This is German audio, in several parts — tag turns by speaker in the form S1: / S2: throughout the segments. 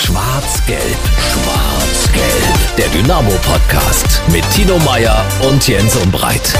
S1: Schwarz-Gelb, Schwarz-Gelb. Der Dynamo-Podcast mit Tino Meyer und Jens Umbreit.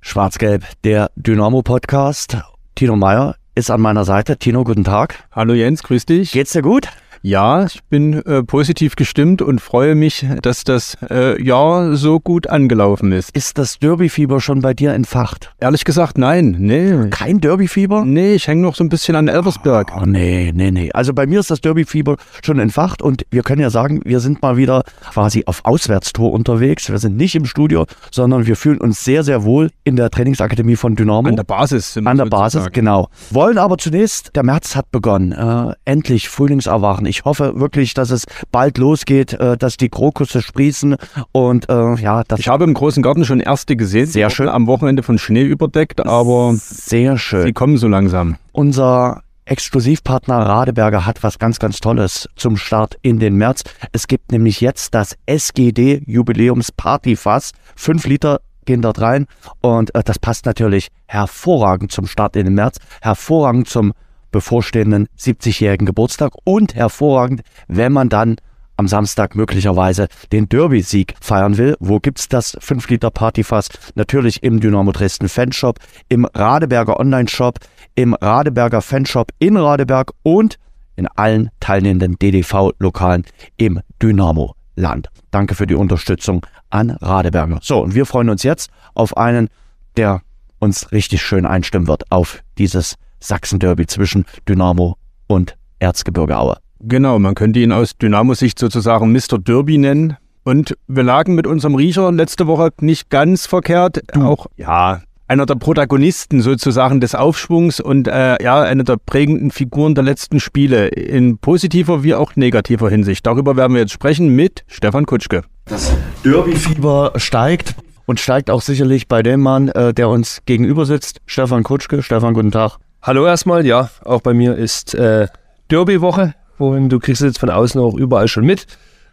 S2: Schwarz-Gelb, der Dynamo-Podcast. Tino Meyer ist an meiner Seite. Tino, guten Tag.
S3: Hallo Jens, grüß dich.
S2: Geht's dir gut?
S3: Ja, ich bin äh, positiv gestimmt und freue mich, dass das äh, Jahr so gut angelaufen ist.
S2: Ist das Derby-Fieber schon bei dir entfacht?
S3: Ehrlich gesagt, nein. Nee.
S2: Kein Derby-Fieber?
S3: Nee, ich hänge noch so ein bisschen an Elversberg.
S2: Oh, nee, nee, nee. Also bei mir ist das Derby-Fieber schon entfacht und wir können ja sagen, wir sind mal wieder quasi auf Auswärtstour unterwegs. Wir sind nicht im Studio, sondern wir fühlen uns sehr, sehr wohl in der Trainingsakademie von Dynamo.
S3: An der Basis.
S2: An der Basis, genau. Wollen aber zunächst, der März hat begonnen. Äh, endlich Frühlingserwachen. Ich hoffe wirklich, dass es bald losgeht, äh, dass die Krokusse sprießen und äh, ja, das
S3: Ich habe im großen Garten schon erste gesehen.
S2: Sehr schön.
S3: Am Wochenende von Schnee überdeckt, aber
S2: sehr schön.
S3: sie kommen so langsam.
S2: Unser Exklusivpartner Radeberger hat was ganz, ganz Tolles zum Start in den März. Es gibt nämlich jetzt das SGD Jubiläums Partyfass. Fünf Liter gehen dort rein und äh, das passt natürlich hervorragend zum Start in den März, hervorragend zum bevorstehenden 70-jährigen Geburtstag und hervorragend, wenn man dann am Samstag möglicherweise den Derby-Sieg feiern will. Wo gibt's das 5 Liter Partyfass? Natürlich im Dynamo Dresden Fanshop, im Radeberger Online-Shop, im Radeberger Fanshop in Radeberg und in allen teilnehmenden DDV-Lokalen im Dynamo-Land. Danke für die Unterstützung an Radeberger. So, und wir freuen uns jetzt auf einen, der uns richtig schön einstimmen wird auf dieses Sachsen-Derby zwischen Dynamo und Erzgebirge Aue.
S3: Genau, man könnte ihn aus Dynamo-Sicht sozusagen Mr. Derby nennen. Und wir lagen mit unserem Riecher letzte Woche nicht ganz verkehrt. Auch, ja, einer der Protagonisten sozusagen des Aufschwungs und äh, ja, eine der prägenden Figuren der letzten Spiele in positiver wie auch negativer Hinsicht. Darüber werden wir jetzt sprechen mit Stefan Kutschke.
S2: Das Derby-Fieber steigt und steigt auch sicherlich bei dem Mann, äh, der uns gegenüber sitzt, Stefan Kutschke. Stefan, guten Tag.
S4: Hallo erstmal, ja, auch bei mir ist äh, Derby-Woche, wohin du kriegst jetzt von außen auch überall schon mit.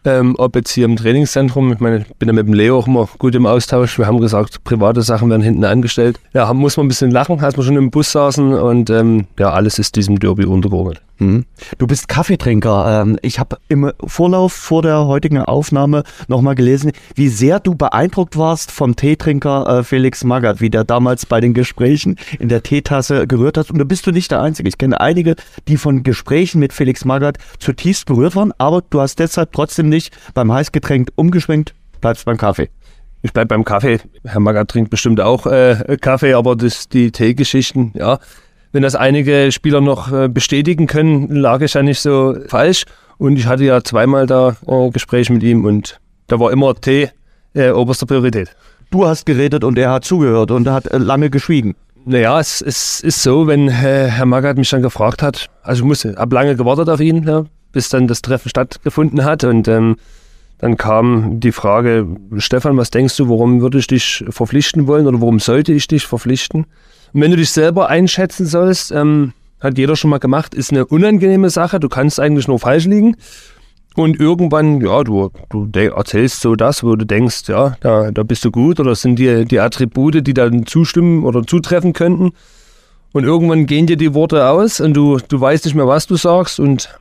S4: Ähm, ob jetzt hier im Trainingszentrum, ich meine, ich bin ja mit dem Leo auch immer gut im Austausch. Wir haben gesagt, private Sachen werden hinten angestellt. Ja, muss man ein bisschen lachen, als wir schon im Bus saßen und ähm, ja, alles ist diesem Derby untergeordnet.
S2: Mhm. Du bist Kaffeetrinker. Ähm, Ich habe im Vorlauf vor der heutigen Aufnahme nochmal gelesen, wie sehr du beeindruckt warst vom Teetrinker äh, Felix Magath, wie der damals bei den Gesprächen in der Teetasse gerührt hat. Und da bist du nicht der Einzige. Ich kenne einige, die von Gesprächen mit Felix Magath zutiefst berührt waren, aber du hast deshalb trotzdem nicht beim Heißgetränk umgeschwenkt, bleibst beim Kaffee.
S4: Ich bleibe beim Kaffee. Herr Magath trinkt bestimmt auch äh, Kaffee, aber das, die Teegeschichten, ja. Wenn das einige Spieler noch äh, bestätigen können, lag ich ja nicht so falsch. Und ich hatte ja zweimal da äh, Gespräche mit ihm und da war immer Tee äh, oberste Priorität.
S2: Du hast geredet und er hat zugehört und er hat äh, lange geschwiegen.
S4: Naja, es, es ist so, wenn äh, Herr Magath mich dann gefragt hat, also ich musste, habe lange gewartet auf ihn, ja, bis dann das Treffen stattgefunden hat und ähm, dann kam die Frage, Stefan, was denkst du, warum würde ich dich verpflichten wollen oder warum sollte ich dich verpflichten? Und wenn du dich selber einschätzen sollst, ähm, hat jeder schon mal gemacht, ist eine unangenehme Sache, du kannst eigentlich nur falsch liegen. Und irgendwann, ja, du, du erzählst so das, wo du denkst, ja, da, da bist du gut oder sind die, die Attribute, die dann zustimmen oder zutreffen könnten. Und irgendwann gehen dir die Worte aus und du, du weißt nicht mehr, was du sagst und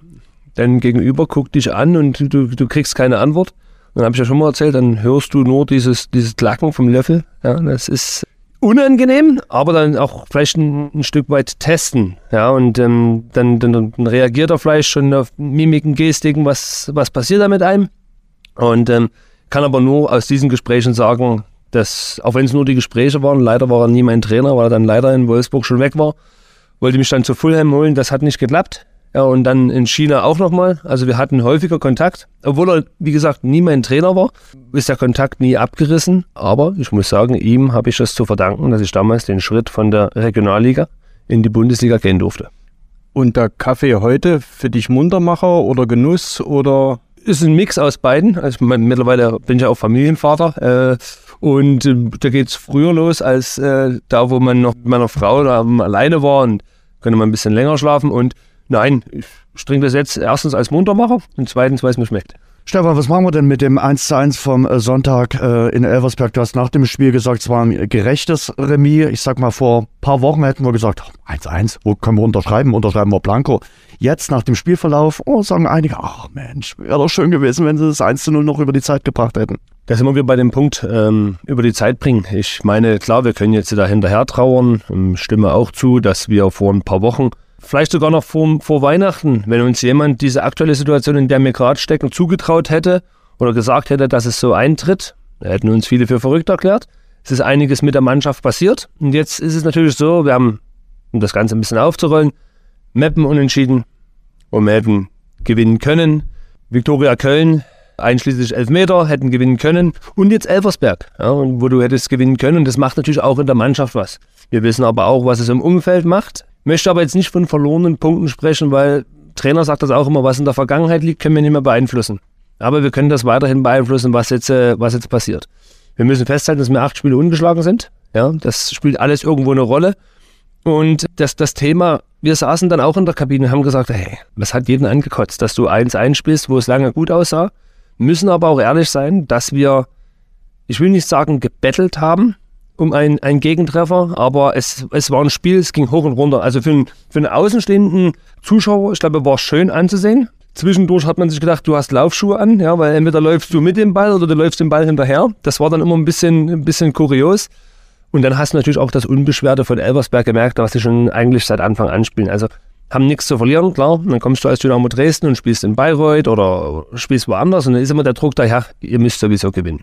S4: dein Gegenüber guckt dich an und du, du kriegst keine Antwort. Dann habe ich ja schon mal erzählt, dann hörst du nur dieses, dieses Klacken vom Löffel. Ja, das ist unangenehm, aber dann auch vielleicht ein, ein Stück weit testen. Ja, und ähm, dann, dann, dann reagiert er vielleicht schon auf Mimiken, Gestiken, was, was passiert da mit einem. Und ähm, kann aber nur aus diesen Gesprächen sagen, dass, auch wenn es nur die Gespräche waren, leider war er nie mein Trainer, weil er dann leider in Wolfsburg schon weg war, wollte mich dann zu Fulham holen, das hat nicht geklappt. Ja, und dann in China auch nochmal. Also wir hatten häufiger Kontakt, obwohl er, wie gesagt, nie mein Trainer war, ist der Kontakt nie abgerissen. Aber ich muss sagen, ihm habe ich das zu verdanken, dass ich damals den Schritt von der Regionalliga in die Bundesliga gehen durfte.
S3: Und der Kaffee heute für dich Muntermacher oder Genuss oder
S4: ist ein Mix aus beiden. Also mittlerweile bin ich ja auch Familienvater. Äh, und äh, da geht es früher los als äh, da, wo man noch mit meiner Frau da alleine war und konnte man ein bisschen länger schlafen. Und nein, ich trinke das jetzt erstens als Muntermacher und zweitens, weil es mir schmeckt.
S2: Stefan, was machen wir denn mit dem 1 zu 1 vom äh, Sonntag äh, in Elversberg? Du hast nach dem Spiel gesagt, es war ein gerechtes Remis. Ich sag mal, vor ein paar Wochen hätten wir gesagt, 1-1, wo können wir unterschreiben? Unterschreiben wir Blanco. Jetzt nach dem Spielverlauf, oh, sagen einige, ach Mensch, wäre doch schön gewesen, wenn sie das 1 zu 0 noch über die Zeit gebracht hätten.
S4: Da sind wir wieder bei dem Punkt, ähm, über die Zeit bringen. Ich meine, klar, wir können jetzt da hinterher trauern, ähm, stimme auch zu, dass wir vor ein paar Wochen vielleicht sogar noch vor, vor Weihnachten, wenn uns jemand diese aktuelle Situation, in der wir gerade stecken, zugetraut hätte oder gesagt hätte, dass es so eintritt, hätten uns viele für verrückt erklärt. Es ist einiges mit der Mannschaft passiert. Und jetzt ist es natürlich so, wir haben, um das Ganze ein bisschen aufzurollen, Meppen unentschieden und wir hätten gewinnen können. Viktoria Köln, einschließlich Elfmeter, hätten gewinnen können. Und jetzt Elversberg, ja, wo du hättest gewinnen können. Und das macht natürlich auch in der Mannschaft was. Wir wissen aber auch, was es im Umfeld macht möchte aber jetzt nicht von verlorenen Punkten sprechen, weil Trainer sagt das auch immer, was in der Vergangenheit liegt, können wir nicht mehr beeinflussen. Aber wir können das weiterhin beeinflussen, was jetzt, äh, was jetzt passiert. Wir müssen festhalten, dass wir acht Spiele ungeschlagen sind. Ja, das spielt alles irgendwo eine Rolle. Und das, das Thema, wir saßen dann auch in der Kabine und haben gesagt, hey, was hat jeden angekotzt, dass du eins einspielst, wo es lange gut aussah. Müssen aber auch ehrlich sein, dass wir, ich will nicht sagen, gebettelt haben, um einen, einen Gegentreffer, aber es, es war ein Spiel, es ging hoch und runter. Also für einen, für einen außenstehenden Zuschauer, ich glaube, war es schön anzusehen. Zwischendurch hat man sich gedacht, du hast Laufschuhe an, ja, weil entweder läufst du mit dem Ball oder du läufst dem Ball hinterher. Das war dann immer ein bisschen, ein bisschen kurios. Und dann hast du natürlich auch das Unbeschwerte von Elversberg gemerkt, was sie schon eigentlich seit Anfang an spielen. Also haben nichts zu verlieren, klar. Dann kommst du als Dynamo Dresden und spielst in Bayreuth oder spielst woanders und dann ist immer der Druck daher, ihr müsst sowieso gewinnen.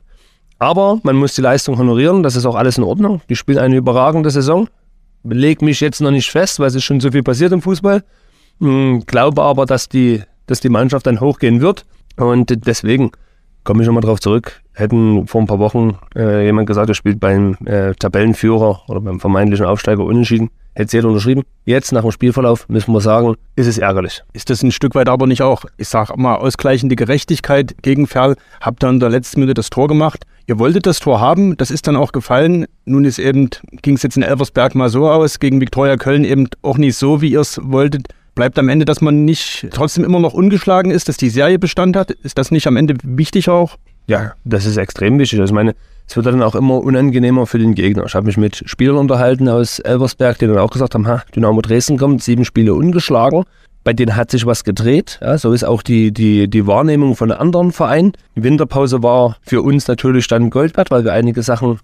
S4: Aber man muss die Leistung honorieren, das ist auch alles in Ordnung. Die spielen eine überragende Saison. Leg mich jetzt noch nicht fest, weil es ist schon so viel passiert im Fußball. Hm, glaube aber, dass die, dass die Mannschaft dann hochgehen wird. Und deswegen komme ich nochmal drauf zurück. Hätten vor ein paar Wochen äh, jemand gesagt, er spielt beim äh, Tabellenführer oder beim vermeintlichen Aufsteiger unentschieden hätte jeder unterschrieben. Jetzt, nach dem Spielverlauf, müssen wir sagen, ist es ärgerlich.
S3: Ist das ein Stück weit aber nicht auch, ich sage mal, ausgleichende Gerechtigkeit gegen Ferl? Habt ihr in der letzten Minute das Tor gemacht? Ihr wolltet das Tor haben, das ist dann auch gefallen. Nun ist eben, ging es jetzt in Elversberg mal so aus, gegen Viktoria Köln eben auch nicht so, wie ihr es wolltet. Bleibt am Ende, dass man nicht trotzdem immer noch ungeschlagen ist, dass die Serie Bestand hat? Ist das nicht am Ende wichtig auch?
S4: Ja, das ist extrem wichtig. Also ich meine, es wird dann auch immer unangenehmer für den Gegner. Ich habe mich mit Spielern unterhalten aus Elversberg, die dann auch gesagt haben, ha, Dynamo Dresden kommt, sieben Spiele ungeschlagen. Bei denen hat sich was gedreht. Ja, so ist auch die, die, die Wahrnehmung von anderen Vereinen. Die Winterpause war für uns natürlich dann Gold wert, weil wir einige Sachen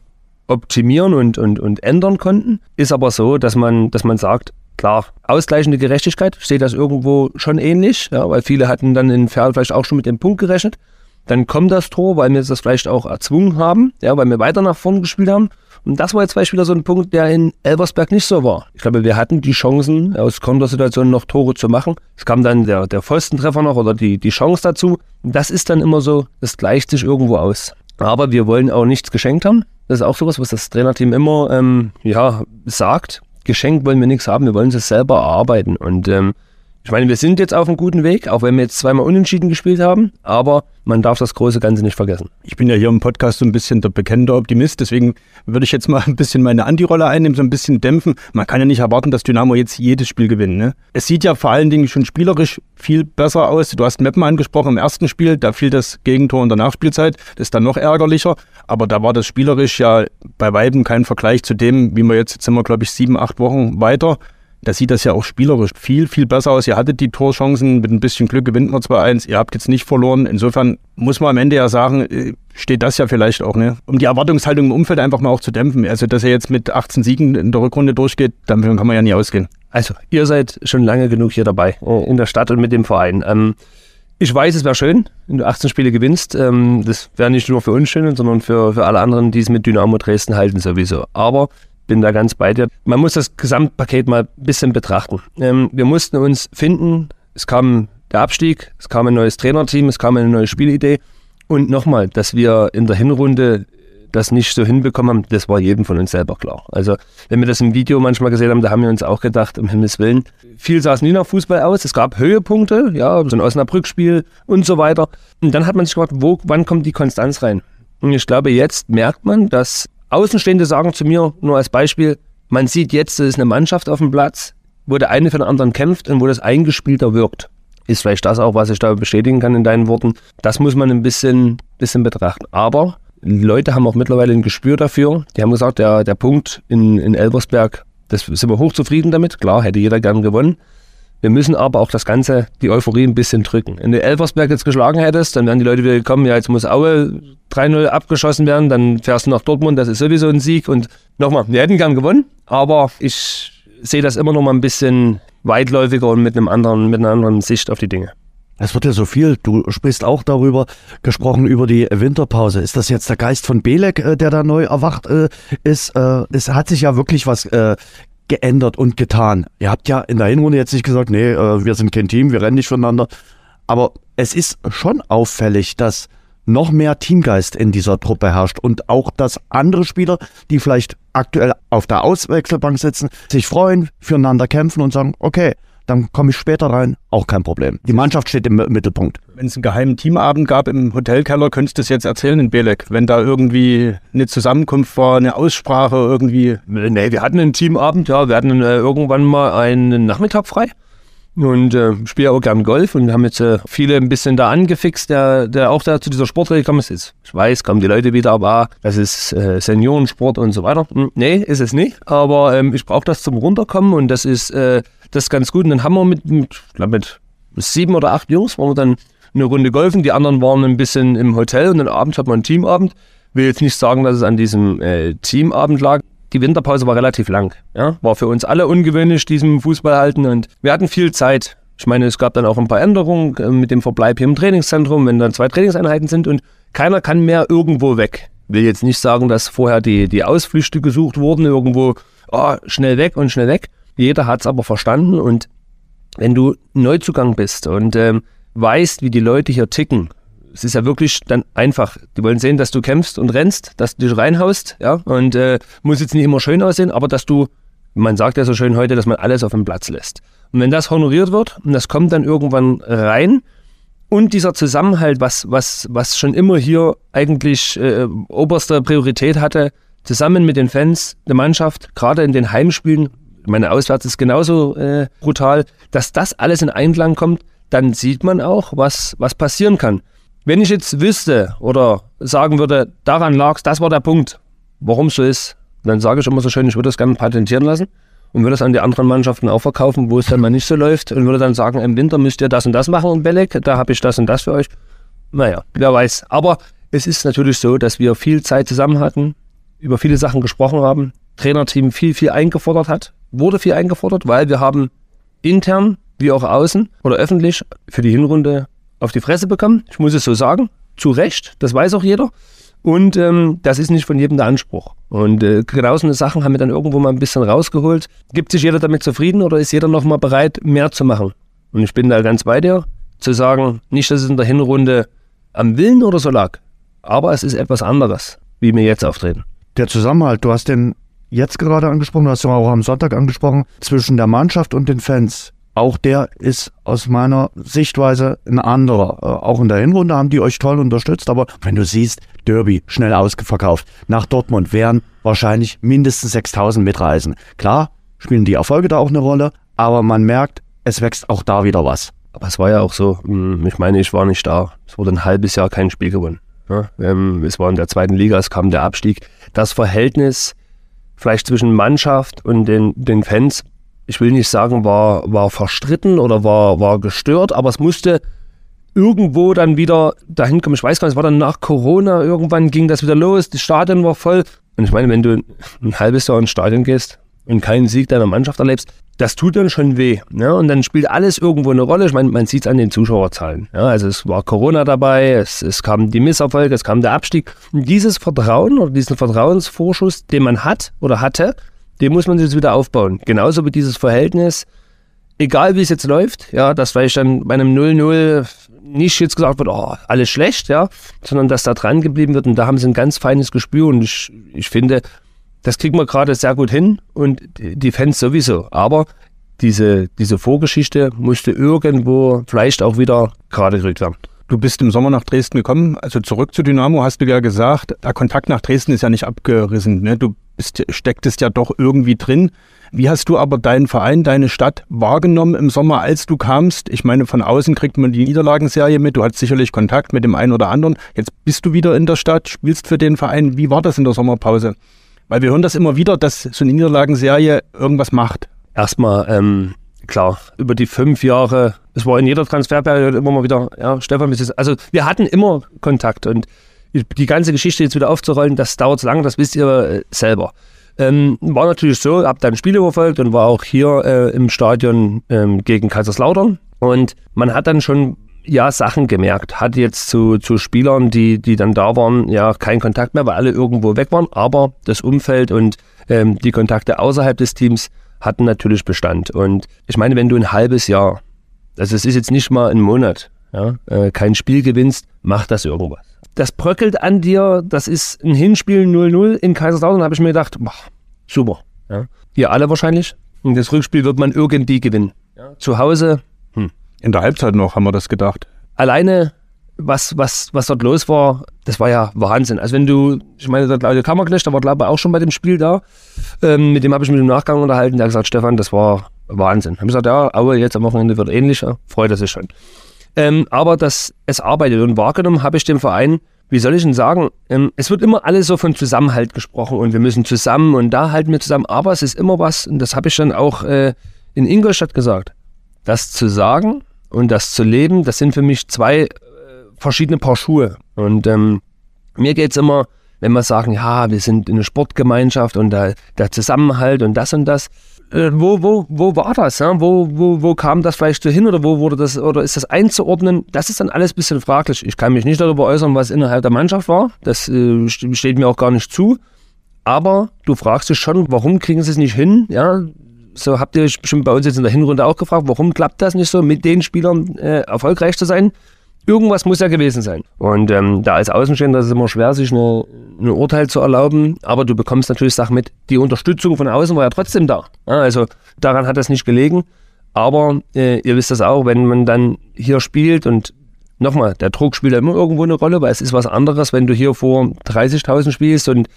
S4: optimieren und, und, und ändern konnten. Ist aber so, dass man, dass man sagt, klar, ausgleichende Gerechtigkeit, sehe das irgendwo schon ähnlich, ja, weil viele hatten dann in Ferl vielleicht auch schon mit dem Punkt gerechnet. Dann kommt das Tor, weil wir das vielleicht auch erzwungen haben, ja, weil wir weiter nach vorn gespielt haben. Und das war jetzt wieder so ein Punkt, der in Elversberg nicht so war. Ich glaube, wir hatten die Chancen, aus Kontersituationen noch Tore zu machen. Es kam dann der, der Pfostentreffer noch oder die, die Chance dazu. Das ist dann immer so, das gleicht sich irgendwo aus. Aber wir wollen auch nichts geschenkt haben. Das ist auch sowas, was das Trainerteam immer ähm, ja, sagt. Geschenkt wollen wir nichts haben, wir wollen es selber erarbeiten. Und ähm, ich meine, wir sind jetzt auf einem guten Weg, auch wenn wir jetzt zweimal unentschieden gespielt haben, aber man darf das große Ganze nicht vergessen.
S3: Ich bin ja hier im Podcast so ein bisschen der bekennende Optimist, deswegen würde ich jetzt mal ein bisschen meine Anti-Rolle einnehmen, so ein bisschen dämpfen. Man kann ja nicht erwarten, dass Dynamo jetzt jedes Spiel gewinnt. Ne? Es sieht ja vor allen Dingen schon spielerisch viel besser aus. Du hast Meppen angesprochen im ersten Spiel, da fiel das Gegentor in der Nachspielzeit, das ist dann noch ärgerlicher, aber da war das spielerisch ja bei Weitem kein Vergleich zu dem, wie wir jetzt, jetzt sind wir glaube ich sieben, acht Wochen weiter da sieht das ja auch spielerisch viel, viel besser aus. Ihr hattet die Torchancen, mit ein bisschen Glück gewinnt man 2-1, ihr habt jetzt nicht verloren. Insofern muss man am Ende ja sagen, äh, steht das ja vielleicht auch, ne? Um die Erwartungshaltung im Umfeld einfach mal auch zu dämpfen. Also, dass er jetzt mit 18 Siegen in der Rückrunde durchgeht, davon kann man ja nie ausgehen.
S4: Also, ihr seid schon lange genug hier dabei, äh, in der Stadt und mit dem Verein. Ähm, ich weiß, es wäre schön, wenn du 18 Spiele gewinnst. Ähm, das wäre nicht nur für uns schön, sondern für, für alle anderen, die es mit Dynamo Dresden halten sowieso. Aber bin da ganz bei dir. Man muss das Gesamtpaket mal ein bisschen betrachten. Ähm, wir mussten uns finden. Es kam der Abstieg, es kam ein neues Trainerteam, es kam eine neue Spielidee. Und nochmal, dass wir in der Hinrunde das nicht so hinbekommen haben, das war jedem von uns selber klar. Also, wenn wir das im Video manchmal gesehen haben, da haben wir uns auch gedacht, um Himmels Willen, viel sah es nie nach Fußball aus. Es gab Höhepunkte, ja, so ein Osnabrück-Spiel und so weiter. Und dann hat man sich gefragt, wo, wann kommt die Konstanz rein? Und ich glaube, jetzt merkt man, dass Außenstehende sagen zu mir, nur als Beispiel, man sieht jetzt, es ist eine Mannschaft auf dem Platz, wo der eine für den anderen kämpft und wo das eingespielter wirkt. ist vielleicht das auch, was ich da bestätigen kann in deinen Worten. Das muss man ein bisschen, bisschen betrachten. Aber Leute haben auch mittlerweile ein Gespür dafür. Die haben gesagt, der, der Punkt in, in Elversberg, das sind wir hochzufrieden damit. Klar, hätte jeder gern gewonnen. Wir müssen aber auch das Ganze, die Euphorie ein bisschen drücken. Wenn du Elversberg jetzt geschlagen hättest, dann wären die Leute wieder gekommen, ja, jetzt muss Aue 3-0 abgeschossen werden, dann fährst du nach Dortmund, das ist sowieso ein Sieg. Und nochmal, wir hätten gern gewonnen, aber ich sehe das immer noch mal ein bisschen weitläufiger und mit einem anderen, mit einer anderen Sicht auf die Dinge.
S2: Es wird ja so viel. Du sprichst auch darüber, gesprochen über die Winterpause. Ist das jetzt der Geist von Belek, äh, der da neu erwacht äh, ist? Äh, es hat sich ja wirklich was geändert und getan. Ihr habt ja in der Hinrunde jetzt nicht gesagt, nee, äh, wir sind kein Team, wir rennen nicht voneinander. Aber es ist schon auffällig, dass noch mehr Teamgeist in dieser Truppe herrscht und auch, dass andere Spieler, die vielleicht aktuell auf der Auswechselbank sitzen, sich freuen, füreinander kämpfen und sagen, okay, dann komme ich später rein, auch kein Problem. Die Mannschaft steht im Mittelpunkt.
S3: Wenn es einen geheimen Teamabend gab im Hotelkeller, könntest du das jetzt erzählen in Belek, wenn da irgendwie eine Zusammenkunft war, eine Aussprache irgendwie?
S4: Nee, wir hatten einen Teamabend, ja, wir hatten äh, irgendwann mal einen Nachmittag frei und äh, spiele auch gern Golf und haben jetzt äh, viele ein bisschen da angefixt, der, der auch da zu dieser Sportart gekommen ist. Ich weiß, kommen die Leute wieder, aber das ist äh, Seniorensport und so weiter. Hm, nee, ist es nicht, aber ähm, ich brauche das zum Runterkommen und das ist, äh, das ist ganz gut. Und dann haben wir mit, mit, glaub, mit sieben oder acht Jungs, waren wir dann eine Runde golfen, die anderen waren ein bisschen im Hotel und dann abends hat man einen Teamabend. Will jetzt nicht sagen, dass es an diesem äh, Teamabend lag, die Winterpause war relativ lang. Ja? War für uns alle ungewöhnlich, diesem Fußball halten. Und wir hatten viel Zeit. Ich meine, es gab dann auch ein paar Änderungen äh, mit dem Verbleib hier im Trainingszentrum, wenn dann zwei Trainingseinheiten sind und keiner kann mehr irgendwo weg. Will jetzt nicht sagen, dass vorher die, die Ausflüchte gesucht wurden, irgendwo oh, schnell weg und schnell weg. Jeder hat es aber verstanden und wenn du Neuzugang bist und ähm, weißt, wie die Leute hier ticken, es ist ja wirklich dann einfach. Die wollen sehen, dass du kämpfst und rennst, dass du dich reinhaust, ja, und äh, muss jetzt nicht immer schön aussehen, aber dass du, man sagt ja so schön heute, dass man alles auf den Platz lässt. Und wenn das honoriert wird und das kommt dann irgendwann rein und dieser Zusammenhalt, was, was, was schon immer hier eigentlich äh, oberste Priorität hatte, zusammen mit den Fans, der Mannschaft, gerade in den Heimspielen, meine Auswärts ist genauso äh, brutal, dass das alles in Einklang kommt, dann sieht man auch, was, was passieren kann. Wenn ich jetzt wüsste oder sagen würde, daran lag es, das war der Punkt, warum es so ist, dann sage ich immer so schön, ich würde das gerne patentieren lassen und würde es an die anderen Mannschaften auch verkaufen, wo es dann mal nicht so läuft und würde dann sagen, im Winter müsst ihr das und das machen in Belek, da habe ich das und das für euch. Naja, wer weiß. Aber es ist natürlich so, dass wir viel Zeit zusammen hatten, über viele Sachen gesprochen haben, Trainerteam viel, viel eingefordert hat, wurde viel eingefordert, weil wir haben intern wie auch außen oder öffentlich für die Hinrunde auf die Fresse bekommen. Ich muss es so sagen. Zu Recht, das weiß auch jeder. Und ähm, das ist nicht von jedem der Anspruch. Und äh, genau so eine Sachen haben wir dann irgendwo mal ein bisschen rausgeholt. Gibt sich jeder damit zufrieden oder ist jeder noch mal bereit, mehr zu machen? Und ich bin da ganz bei dir, zu sagen, nicht, dass es in der Hinrunde am Willen oder so lag, aber es ist etwas anderes, wie wir jetzt auftreten.
S2: Der Zusammenhalt, du hast den jetzt gerade angesprochen, du hast ihn auch am Sonntag angesprochen, zwischen der Mannschaft und den Fans auch der ist aus meiner Sichtweise ein anderer. Äh, auch in der Hinrunde haben die euch toll unterstützt, aber wenn du siehst, Derby schnell ausverkauft. Nach Dortmund werden wahrscheinlich mindestens 6000 mitreisen. Klar, spielen die Erfolge da auch eine Rolle, aber man merkt, es wächst auch da wieder was.
S4: Aber es war ja auch so, hm, ich meine, ich war nicht da. Es wurde ein halbes Jahr kein Spiel gewonnen. Ähm, es war in der zweiten Liga, es kam der Abstieg. Das Verhältnis vielleicht zwischen Mannschaft und den, den Fans ich will nicht sagen, war, war verstritten oder war, war gestört, aber es musste irgendwo dann wieder dahin kommen. Ich weiß gar nicht, es war dann nach Corona, irgendwann ging das wieder los, das Stadion war voll. Und ich meine, wenn du ein halbes Jahr ins Stadion gehst und keinen Sieg deiner Mannschaft erlebst, das tut dann schon weh. Ne? Und dann spielt alles irgendwo eine Rolle. Ich meine, man sieht es an den Zuschauerzahlen. Ja? Also es war Corona dabei, es, es kam die Misserfolge, es kam der Abstieg. Und dieses Vertrauen oder diesen Vertrauensvorschuss, den man hat oder hatte, den muss man jetzt wieder aufbauen. Genauso wie dieses Verhältnis, egal wie es jetzt läuft, ja, dass vielleicht dann bei einem 0-0 nicht jetzt gesagt wird, oh, alles schlecht, ja, sondern dass da dran geblieben wird und da haben sie ein ganz feines Gespür und ich, ich finde, das kriegen wir gerade sehr gut hin und die Fans sowieso. Aber diese, diese Vorgeschichte musste irgendwo vielleicht auch wieder gerade gerückt werden.
S3: Du bist im Sommer nach Dresden gekommen, also zurück zu Dynamo, hast du ja gesagt, der Kontakt nach Dresden ist ja nicht abgerissen. Ne? Du bist, stecktest ja doch irgendwie drin. Wie hast du aber deinen Verein, deine Stadt wahrgenommen im Sommer, als du kamst? Ich meine, von außen kriegt man die Niederlagenserie mit. Du hattest sicherlich Kontakt mit dem einen oder anderen. Jetzt bist du wieder in der Stadt, spielst für den Verein. Wie war das in der Sommerpause? Weil wir hören das immer wieder, dass so eine Niederlagenserie irgendwas macht.
S4: Erstmal, ähm, klar, über die fünf Jahre, es war in jeder Transferperiode immer mal wieder, ja, Stefan, also wir hatten immer Kontakt und die ganze Geschichte jetzt wieder aufzurollen, das dauert lange, das wisst ihr äh, selber. Ähm, war natürlich so, hab dann Spiele verfolgt und war auch hier äh, im Stadion ähm, gegen Kaiserslautern. Und man hat dann schon ja Sachen gemerkt. Hat jetzt zu, zu Spielern, die, die dann da waren, ja keinen Kontakt mehr, weil alle irgendwo weg waren. Aber das Umfeld und ähm, die Kontakte außerhalb des Teams hatten natürlich Bestand. Und ich meine, wenn du ein halbes Jahr, also es ist jetzt nicht mal ein Monat, ja, äh, kein Spiel gewinnst, macht das irgendwas das bröckelt an dir, das ist ein Hinspiel 0-0 in Kaiserslautern, habe ich mir gedacht, boah, super. Ja. Ihr alle wahrscheinlich. Und das Rückspiel wird man irgendwie gewinnen. Ja. Zu Hause.
S3: Hm. In der Halbzeit noch haben wir das gedacht.
S4: Alleine, was, was, was dort los war, das war ja Wahnsinn. Also wenn du, ich meine, der Claudio Kammerknecht, der war glaube ich auch schon bei dem Spiel da. Ähm, mit dem habe ich mich im Nachgang unterhalten. Der hat gesagt, Stefan, das war Wahnsinn. Habe ich gesagt, ja, aber jetzt am Wochenende wird ähnlicher. Freut er sich schon. Ähm, aber dass es arbeitet und wahrgenommen habe ich den Verein, wie soll ich denn sagen, ähm, es wird immer alles so von Zusammenhalt gesprochen und wir müssen zusammen und da halten wir zusammen, aber es ist immer was, und das habe ich dann auch äh, in Ingolstadt gesagt, das zu sagen und das zu leben, das sind für mich zwei verschiedene Paar Schuhe. Und ähm, mir geht es immer, wenn wir sagen, ja, wir sind eine Sportgemeinschaft und der, der Zusammenhalt und das und das, äh, wo, wo, wo war das? Ja? Wo, wo, wo kam das vielleicht so hin oder wo wurde das oder ist das einzuordnen? Das ist dann alles ein bisschen fraglich. Ich kann mich nicht darüber äußern, was innerhalb der Mannschaft war. Das äh, steht mir auch gar nicht zu. Aber du fragst dich schon, warum kriegen sie es nicht hin? Ja, so habt ihr bestimmt bei uns jetzt in der Hinrunde auch gefragt, warum klappt das nicht so, mit den Spielern äh, erfolgreich zu sein? Irgendwas muss ja gewesen sein. Und ähm, da als Außenstehender ist es immer schwer, sich eine, ein Urteil zu erlauben. Aber du bekommst natürlich Sachen mit. Die Unterstützung von außen war ja trotzdem da. Also daran hat das nicht gelegen. Aber äh, ihr wisst das auch, wenn man dann hier spielt und nochmal, der Druck spielt ja immer irgendwo eine Rolle, weil es ist was anderes, wenn du hier vor 30.000 spielst und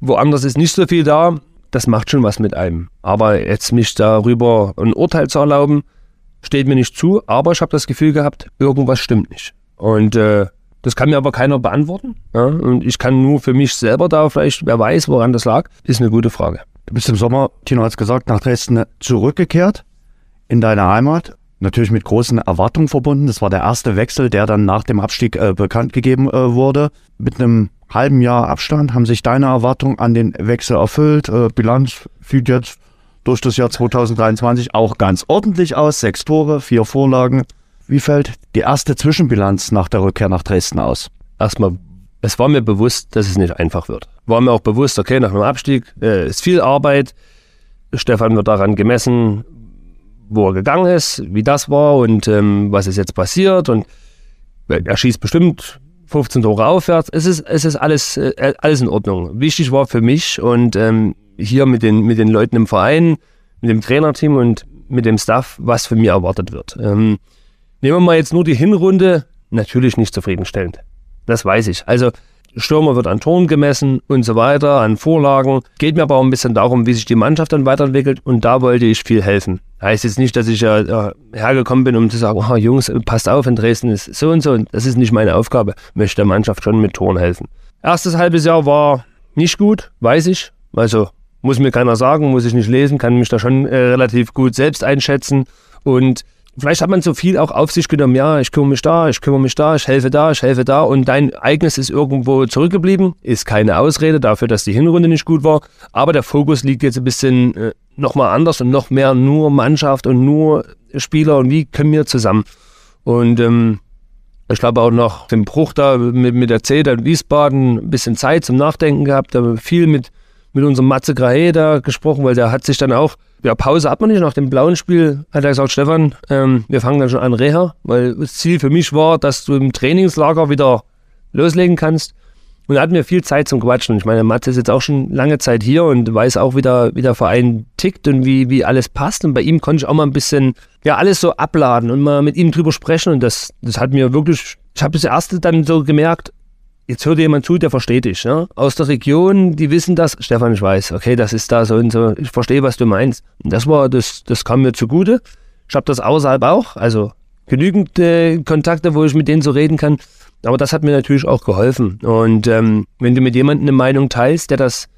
S4: woanders ist nicht so viel da. Das macht schon was mit einem. Aber jetzt mich darüber ein Urteil zu erlauben, steht mir nicht zu, aber ich habe das Gefühl gehabt, irgendwas stimmt nicht. Und äh, das kann mir aber keiner beantworten. Ja? Und ich kann nur für mich selber da vielleicht, wer weiß, woran das lag, ist eine gute Frage.
S2: Du bist im Sommer, Tino hat es gesagt, nach Dresden zurückgekehrt in deine Heimat. Natürlich mit großen Erwartungen verbunden. Das war der erste Wechsel, der dann nach dem Abstieg äh, bekannt gegeben äh, wurde. Mit einem halben Jahr Abstand haben sich deine Erwartungen an den Wechsel erfüllt. Äh, Bilanz sieht jetzt durch das Jahr 2023 auch ganz ordentlich aus. Sechs Tore, vier Vorlagen. Wie fällt die erste Zwischenbilanz nach der Rückkehr nach Dresden aus?
S4: Erstmal, es war mir bewusst, dass es nicht einfach wird. War mir auch bewusst, okay, nach dem Abstieg äh, ist viel Arbeit. Stefan wird daran gemessen, wo er gegangen ist, wie das war und ähm, was ist jetzt passiert. Und er schießt bestimmt 15 Tore aufwärts. Es ist, es ist alles, äh, alles in Ordnung. Wichtig war für mich und ähm, hier mit den, mit den Leuten im Verein, mit dem Trainerteam und mit dem Staff, was von mir erwartet wird. Ähm, nehmen wir mal jetzt nur die Hinrunde, natürlich nicht zufriedenstellend. Das weiß ich. Also Stürmer wird an Toren gemessen und so weiter, an Vorlagen. Geht mir aber auch ein bisschen darum, wie sich die Mannschaft dann weiterentwickelt und da wollte ich viel helfen. Heißt jetzt nicht, dass ich ja äh, hergekommen bin, um zu sagen, oh, Jungs, passt auf, in Dresden ist so und so. Und das ist nicht meine Aufgabe. Möchte der Mannschaft schon mit Toren helfen. Erstes halbes Jahr war nicht gut, weiß ich. Also muss mir keiner sagen, muss ich nicht lesen, kann mich da schon äh, relativ gut selbst einschätzen. Und vielleicht hat man so viel auch auf sich genommen, ja, ich kümmere mich da, ich kümmere mich da, ich helfe da, ich helfe da und dein eigenes ist irgendwo zurückgeblieben, ist keine Ausrede dafür, dass die Hinrunde nicht gut war, aber der Fokus liegt jetzt ein bisschen äh, nochmal anders und noch mehr nur Mannschaft und nur Spieler und wie können wir zusammen. Und ähm, ich glaube auch noch den Bruch da mit, mit der C, in Wiesbaden, ein bisschen Zeit zum Nachdenken gehabt, da viel mit mit unserem Matze Grahe da gesprochen, weil der hat sich dann auch, ja, Pause hat man nicht, nach dem blauen Spiel hat er gesagt, Stefan, ähm, wir fangen dann schon an Reha, weil das Ziel für mich war, dass du im Trainingslager wieder loslegen kannst. Und er hat mir viel Zeit zum Quatschen. Ich meine, Matze ist jetzt auch schon lange Zeit hier und weiß auch, wie der, wie der Verein tickt und wie, wie alles passt. Und bei ihm konnte ich auch mal ein bisschen, ja, alles so abladen und mal mit ihm drüber sprechen. Und das, das hat mir wirklich, ich habe das erste dann so gemerkt, jetzt hört jemand zu, der versteht dich. Ne? Aus der Region, die wissen das. Stefan, ich weiß, okay, das ist da so und so. Ich verstehe, was du meinst. Und das war, das, das kam mir zugute. Ich habe das außerhalb auch, also genügend äh, Kontakte, wo ich mit denen so reden kann. Aber das hat mir natürlich auch geholfen. Und ähm, wenn du mit jemandem eine Meinung teilst, der das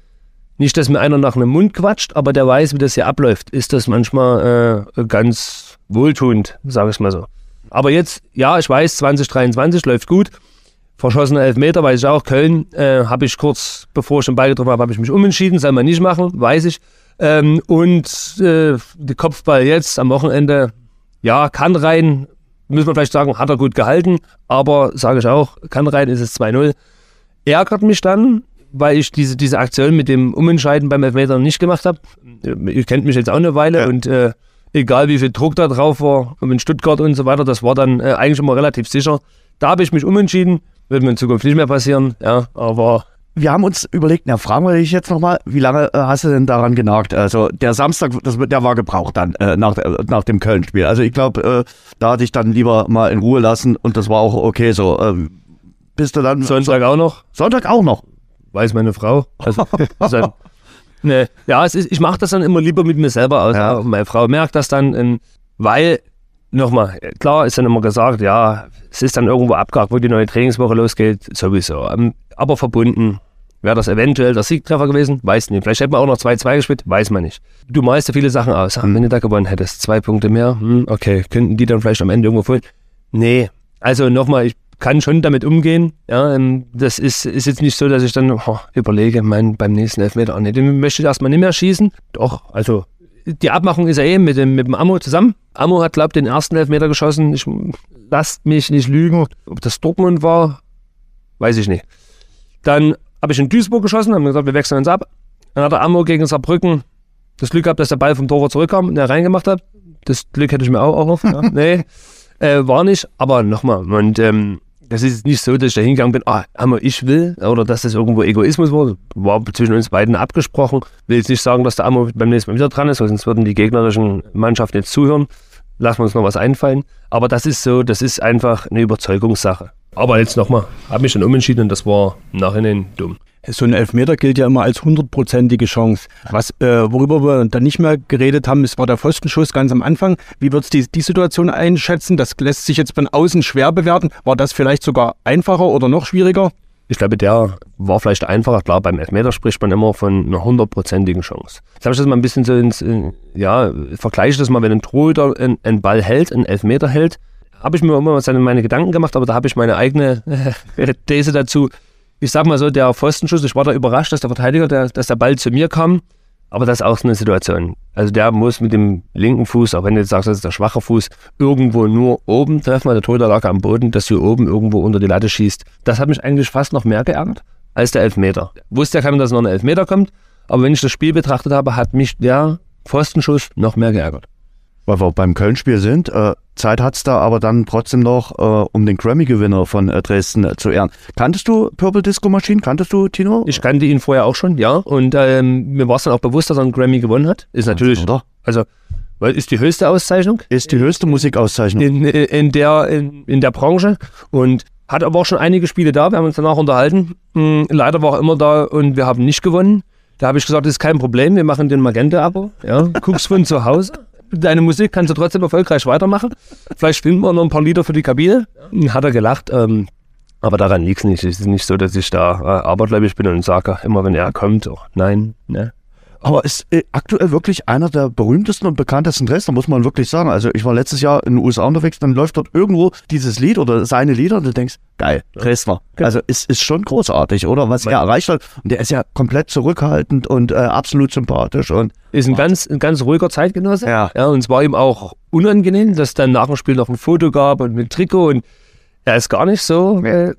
S4: nicht, dass mir einer nach einem Mund quatscht, aber der weiß, wie das hier abläuft, ist das manchmal äh, ganz wohltuend, sage ich mal so. Aber jetzt, ja, ich weiß, 2023 läuft gut. Verschossene Elfmeter, weiß ich auch. Köln äh, habe ich kurz, bevor ich den Ball getroffen habe, habe ich mich umentschieden. Soll man nicht machen, weiß ich. Ähm, und äh, der Kopfball jetzt am Wochenende, ja, kann rein, muss man vielleicht sagen, hat er gut gehalten, aber sage ich auch, kann rein, ist es 2-0. Ärgert mich dann, weil ich diese, diese Aktion mit dem Umentscheiden beim Elfmeter nicht gemacht habe. Ihr kennt mich jetzt auch eine Weile ja. und äh, egal wie viel Druck da drauf war, in Stuttgart und so weiter, das war dann äh, eigentlich immer relativ sicher. Da habe ich mich umentschieden, wird mir in Zukunft nicht mehr passieren, ja, aber
S2: wir haben uns überlegt, na fragen wir dich jetzt nochmal, wie lange äh, hast du denn daran genagt? Also der Samstag, das, der war gebraucht dann äh, nach, nach dem Köln-Spiel. Also ich glaube, äh, da hatte ich dann lieber mal in Ruhe lassen und das war auch okay so. Äh, bist du dann
S4: Sonntag so, auch noch?
S2: Sonntag auch noch.
S4: Weiß meine Frau. Also, also ne, ja, ist, ich mache das dann immer lieber mit mir selber aus. Ja. Meine Frau merkt das dann, in, weil nochmal, klar ist dann immer gesagt, ja, es ist dann irgendwo abgehakt, wo die neue Trainingswoche losgeht, sowieso. Ähm, aber verbunden. Wäre das eventuell der Siegtreffer gewesen? Weiß nicht. Vielleicht hätte man auch noch 2-2 gespielt? Weiß man nicht. Du malst ja viele Sachen aus. Hm. Wenn du da gewonnen hättest, zwei Punkte mehr, hm, okay, könnten die dann vielleicht am Ende irgendwo folgen? Nee. Also nochmal, ich kann schon damit umgehen. Ja, ähm, das ist, ist jetzt nicht so, dass ich dann oh, überlege, mein, beim nächsten Elfmeter, oh nee, den möchte ich erstmal nicht mehr schießen. Doch, also die Abmachung ist ja eh mit dem, mit dem Ammo zusammen. Ammo hat, glaube ich, den ersten Elfmeter geschossen. Ich lasst mich nicht lügen. Ob das Dortmund war, weiß ich nicht. Dann habe ich in Duisburg geschossen, haben gesagt, wir wechseln uns ab. Dann hat der Ammo gegen Saarbrücken das Glück gehabt, dass der Ball vom Torwart zurückkam und er reingemacht hat. Das Glück hätte ich mir auch erhofft. Ja. nee, äh, war nicht. Aber nochmal, und ähm, das ist nicht so, dass ich da hingegangen bin, ah, Ammo, ich will, oder dass das irgendwo Egoismus war. War zwischen uns beiden abgesprochen. Will jetzt nicht sagen, dass der Ammo beim nächsten Mal wieder dran ist, sonst würden die gegnerischen Mannschaften jetzt zuhören. Lassen wir uns noch was einfallen. Aber das ist so, das ist einfach eine Überzeugungssache. Aber jetzt nochmal, habe mich dann umentschieden und das war im Nachhinein dumm.
S3: So ein Elfmeter gilt ja immer als hundertprozentige Chance. Was, äh, worüber wir dann nicht mehr geredet haben, es war der Pfostenschuss ganz am Anfang. Wie würdest du die, die Situation einschätzen? Das lässt sich jetzt von außen schwer bewerten. War das vielleicht sogar einfacher oder noch schwieriger?
S4: Ich glaube, der war vielleicht einfacher. Klar, beim Elfmeter spricht man immer von einer hundertprozentigen Chance. Jetzt habe ich das mal ein bisschen so ins, ja, vergleiche das mal, wenn ein Torhüter einen, einen Ball hält, einen Elfmeter hält, habe ich mir immer meine Gedanken gemacht, aber da habe ich meine eigene äh, These dazu. Ich sag mal so, der Pfostenschuss, ich war da überrascht, dass der Verteidiger, der, dass der Ball zu mir kam, aber das ist auch so eine Situation. Also der muss mit dem linken Fuß, auch wenn du jetzt sagst, das ist der schwache Fuß, irgendwo nur oben treffen, weil der Torhüter lag am Boden, dass du oben irgendwo unter die Latte schießt. Das hat mich eigentlich fast noch mehr geärgert als der Elfmeter. Wusste ja keiner, dass noch ein Elfmeter kommt, aber wenn ich das Spiel betrachtet habe, hat mich der Pfostenschuss noch mehr geärgert
S2: weil wir beim Köln-Spiel sind. Äh, Zeit hat's da aber dann trotzdem noch, äh, um den Grammy-Gewinner von äh, Dresden äh, zu ehren. Kanntest du Purple Disco Machine? Kanntest du Tino?
S4: Ich kannte ihn vorher auch schon, ja. Und ähm, mir war es dann auch bewusst, dass er einen Grammy gewonnen hat. Ist natürlich, oder? Also ist die höchste Auszeichnung.
S2: Ist die höchste Musikauszeichnung.
S4: In, in, der, in, in der Branche. Und hat aber auch schon einige Spiele da. Wir haben uns danach unterhalten. Hm, leider war er immer da und wir haben nicht gewonnen. Da habe ich gesagt, das ist kein Problem, wir machen den Magenta-Abo. Ja, guckst von zu Hause deine Musik kannst du trotzdem erfolgreich weitermachen. Vielleicht spielen wir noch ein paar Lieder für die Kabine. Hat er gelacht. Ähm, aber daran liegt es nicht. Es ist nicht so, dass ich da äh, abergläubig bin und sage immer, wenn er kommt, oh, nein, ne?
S2: Aber ist äh, aktuell wirklich einer der berühmtesten und bekanntesten Dresdner, muss man wirklich sagen. Also ich war letztes Jahr in den USA unterwegs, dann läuft dort irgendwo dieses Lied oder seine Lieder und du denkst, geil, Dresdner. Also ist, ist schon großartig, oder? Was er erreicht hat. Und der ist ja komplett zurückhaltend und äh, absolut sympathisch und
S4: ist ein ganz, ein ganz ruhiger Zeitgenosse. Ja. ja. Und es war ihm auch unangenehm, dass dann nach dem Spiel noch ein Foto gab und mit Trikot und er ist gar nicht so äh,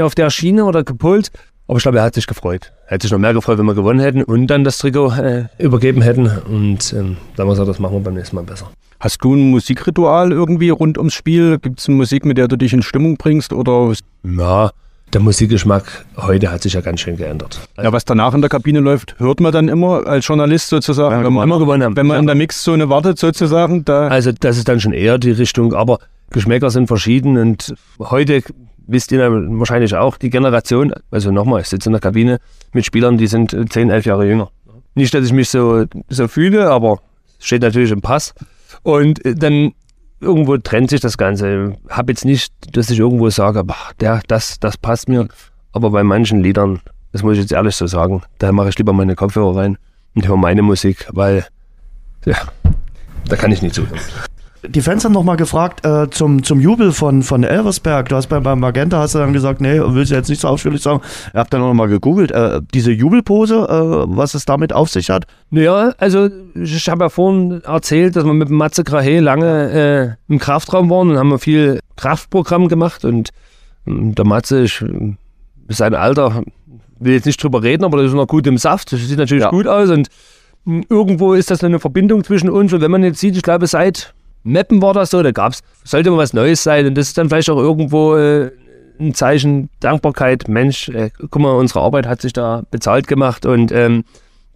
S4: auf der Schiene oder gepult. Aber ich glaube, er hat sich gefreut. Er hätte sich noch mehr gefreut, wenn wir gewonnen hätten und dann das Trikot äh, übergeben hätten. Und ähm, dann haben wir gesagt, das machen wir beim nächsten Mal besser.
S3: Hast du ein Musikritual irgendwie rund ums Spiel? Gibt es Musik, mit der du dich in Stimmung bringst? Oder?
S4: Ja, Der Musikgeschmack heute hat sich ja ganz schön geändert.
S3: Ja, was danach in der Kabine läuft, hört man dann immer als Journalist sozusagen.
S4: Ja,
S3: wenn man,
S4: immer gewonnen haben.
S3: wenn man
S4: Ja.
S3: in der Mixzone wartet sozusagen, da
S4: Also das ist dann schon eher die Richtung, aber Geschmäcker sind verschieden und heute wisst ihr wahrscheinlich auch, die Generation, also nochmal, ich sitze in der Kabine mit Spielern, die sind 10, 11 Jahre jünger. Nicht, dass ich mich so, so fühle, aber steht natürlich im Pass. Und äh, dann irgendwo trennt sich das Ganze. Hab jetzt nicht, dass ich irgendwo sage, boah, der, das, das passt mir. Aber bei manchen Liedern, das muss ich jetzt ehrlich so sagen, da mache ich lieber meine Kopfhörer rein und höre meine Musik, weil ja, da kann ich nicht zuhören.
S2: Die Fans haben nochmal gefragt äh, zum, zum Jubel von, von Elversberg. Du hast bei, beim Magenta hast du dann gesagt, nee, willst du jetzt nicht so ausführlich sagen. Ich habe dann nochmal gegoogelt. Äh, diese Jubelpose, äh, was es damit auf sich hat.
S4: Naja, also ich habe ja vorhin erzählt, dass wir mit Matze Grahe lange äh, im Kraftraum waren und haben wir viel Kraftprogramm gemacht und ähm, der Matze, ich, äh, sein Alter, will jetzt nicht drüber reden, aber das ist noch gut im Saft, das sieht natürlich
S2: Ja.
S4: gut aus und mh, irgendwo ist das eine Verbindung zwischen uns und wenn man jetzt sieht, ich glaube seit Meppen war das so, da gab's, sollte mal was Neues sein und das ist dann vielleicht auch irgendwo äh, ein Zeichen Dankbarkeit, Mensch, äh, guck mal, unsere Arbeit hat sich da bezahlt gemacht und ähm,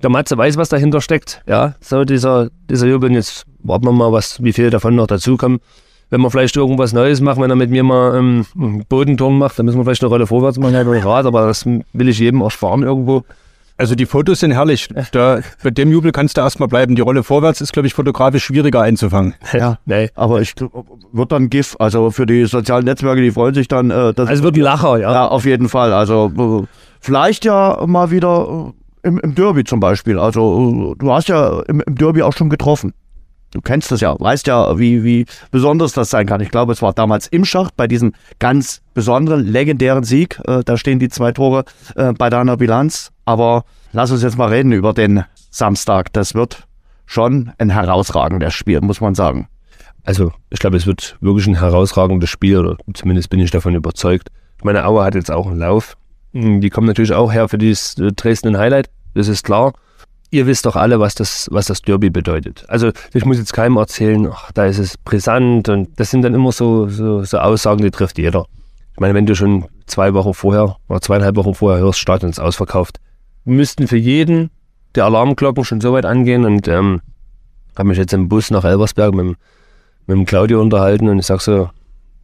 S4: der Matze weiß, was dahinter steckt. Ja, so dieser, dieser Jubel. Jetzt warten wir mal, was, wie viel davon noch dazukommen. Wenn wir vielleicht irgendwas Neues machen, wenn er mit mir mal ähm, einen Bodenturm macht, dann müssen wir vielleicht eine Rolle vorwärts machen, halt Rad, aber das will ich jedem ersparen irgendwo.
S3: Also die Fotos sind herrlich. Da, bei dem Jubel kannst du erstmal bleiben. Die Rolle vorwärts ist, glaube ich, fotografisch schwieriger einzufangen.
S2: Ja.
S4: Nee.
S2: Aber ich wird dann GIF, also für die sozialen Netzwerke, die freuen sich dann. Äh, dass
S4: Also wird ein Lacher, ja.
S2: ja, auf jeden Fall. Also äh, vielleicht ja mal wieder äh, im, im Derby zum Beispiel. Also äh, du hast ja im, im Derby auch schon getroffen. Du kennst das ja, weißt ja, wie, wie besonders das sein kann. Ich glaube, es war damals im Schacht bei diesem ganz besonderen, legendären Sieg. Äh, da stehen die zwei Tore äh, bei deiner Bilanz. Aber lass uns jetzt mal reden über den Samstag. Das wird schon ein herausragendes Spiel, muss man sagen.
S4: Also ich glaube, es wird wirklich ein herausragendes Spiel, oder zumindest bin ich davon überzeugt. Ich meine, Aue hat jetzt auch einen Lauf. Hm, Die kommen natürlich auch her für dieses äh, Dresden Highlight, das ist klar. Ihr wisst doch alle, was das, was das Derby bedeutet. Also ich muss jetzt keinem erzählen, ach, da ist es brisant und das sind dann immer so, so, so Aussagen, die trifft jeder. Ich meine, wenn du schon zwei Wochen vorher oder zweieinhalb Wochen vorher hörst, Stadion ist ausverkauft, müssten für jeden die Alarmglocken schon so weit angehen und ähm, habe mich jetzt im Bus nach Elversberg mit, mit dem Claudio unterhalten und ich sag so,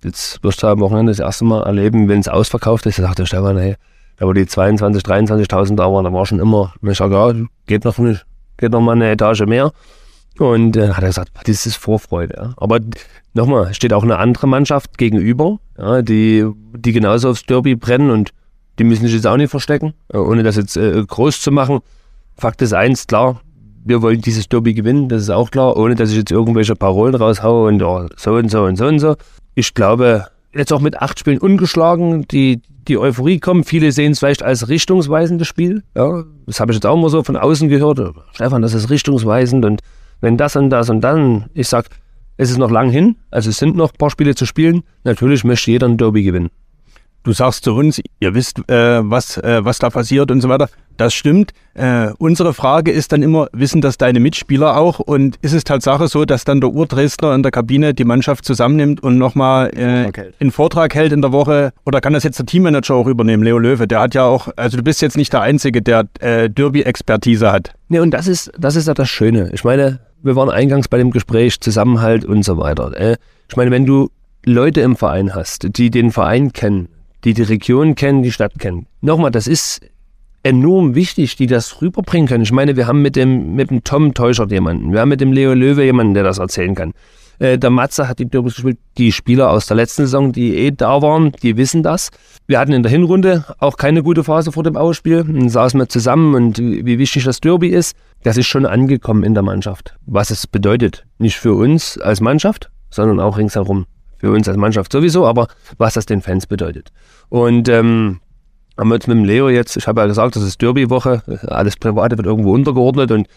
S4: jetzt wirst du am Wochenende das erste Mal erleben, wenn es ausverkauft ist. Da sagt der Stefan, hey, wo die 22.000, 23.000 da waren, da war schon immer, ich sag, ja, geht noch, nicht, geht noch mal eine Etage mehr. Und dann hat er gesagt, das ist Vorfreude. Ja. Aber nochmal, steht auch eine andere Mannschaft gegenüber, ja, die, die genauso aufs Derby brennen und die müssen sich jetzt auch nicht verstecken, äh, ohne das jetzt äh, groß zu machen. Fakt ist eins, klar, wir wollen dieses Derby gewinnen, das ist auch klar, ohne dass ich jetzt irgendwelche Parolen raushaue und oh, so und so und so und so. Ich glaube, jetzt auch mit acht Spielen ungeschlagen, die, die Euphorie kommt. Viele sehen es vielleicht als richtungsweisendes Spiel. Ja, das habe ich jetzt auch mal so von außen gehört. Stefan, das ist richtungsweisend und wenn das und das und dann, ich sag, es ist noch lang hin, also es sind noch ein paar Spiele zu spielen. Natürlich möchte jeder ein Derby gewinnen.
S3: Du sagst zu uns, ihr wisst, äh, was, äh, was da passiert und so weiter. Das stimmt. Äh, unsere Frage ist dann immer, wissen das deine Mitspieler auch? Und ist es Tatsache so, dass dann der Urdresdner in der Kabine die Mannschaft zusammennimmt und nochmal äh, einen Vortrag hält in der Woche? Oder kann das jetzt der Teammanager auch übernehmen, Leo Löwe? Der hat ja auch, also du bist jetzt nicht der Einzige, der äh, Derby-Expertise hat.
S4: Ne, und das ist, das ist ja das Schöne. Ich meine, wir waren eingangs bei dem Gespräch, Zusammenhalt und so weiter. Äh, ich meine, wenn du Leute im Verein hast, die den Verein kennen, die die Region kennen, die Stadt kennen. Nochmal, das ist enorm wichtig, die das rüberbringen können. Ich meine, wir haben mit dem, mit dem Tom Teuschert jemanden, wir haben mit dem Leo Löwe jemanden, der das erzählen kann. Äh, der Matze hat die Derbys gespielt. Die Spieler aus der letzten Saison, die eh da waren, die wissen das. Wir hatten in der Hinrunde auch keine gute Phase vor dem Ausspiel. Dann saßen wir zusammen und wie wichtig das Derby ist, das ist schon angekommen in der Mannschaft. Was es bedeutet, nicht für uns als Mannschaft, sondern auch ringsherum. Für uns als Mannschaft sowieso, aber was das den Fans bedeutet. Und ähm, haben wir jetzt mit dem Leo jetzt, ich habe ja gesagt, das ist Derby-Woche, alles Private wird irgendwo untergeordnet und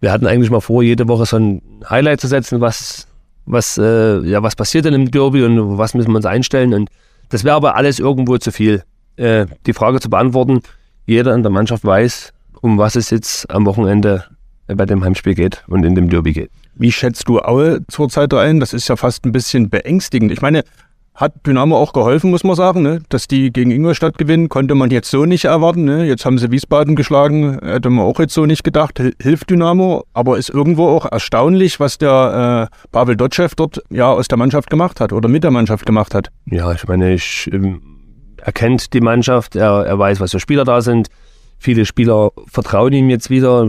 S4: wir hatten eigentlich mal vor, jede Woche so ein Highlight zu setzen, was, was, äh, ja, was passiert denn im Derby und was müssen wir uns einstellen. Und das wäre aber alles irgendwo zu viel. Äh, die Frage zu beantworten, jeder in der Mannschaft weiß, um was es jetzt am Wochenende bei dem Heimspiel geht und in dem Derby geht.
S3: Wie schätzt du Aue zurzeit ein? Das ist ja fast ein bisschen beängstigend. Ich meine, hat Dynamo auch geholfen, muss man sagen. Ne? Dass die gegen Ingolstadt gewinnen, konnte man jetzt so nicht erwarten. Ne? Jetzt haben sie Wiesbaden geschlagen, hätte man auch jetzt so nicht gedacht. Hilft Dynamo, aber ist irgendwo auch erstaunlich, was der äh, Pavel Dotschew dort ja aus der Mannschaft gemacht hat oder mit der Mannschaft gemacht hat.
S4: Ja, ich meine, ich, ähm, er kennt die Mannschaft, er, er weiß, was für Spieler da sind. Viele Spieler vertrauen ihm jetzt wieder.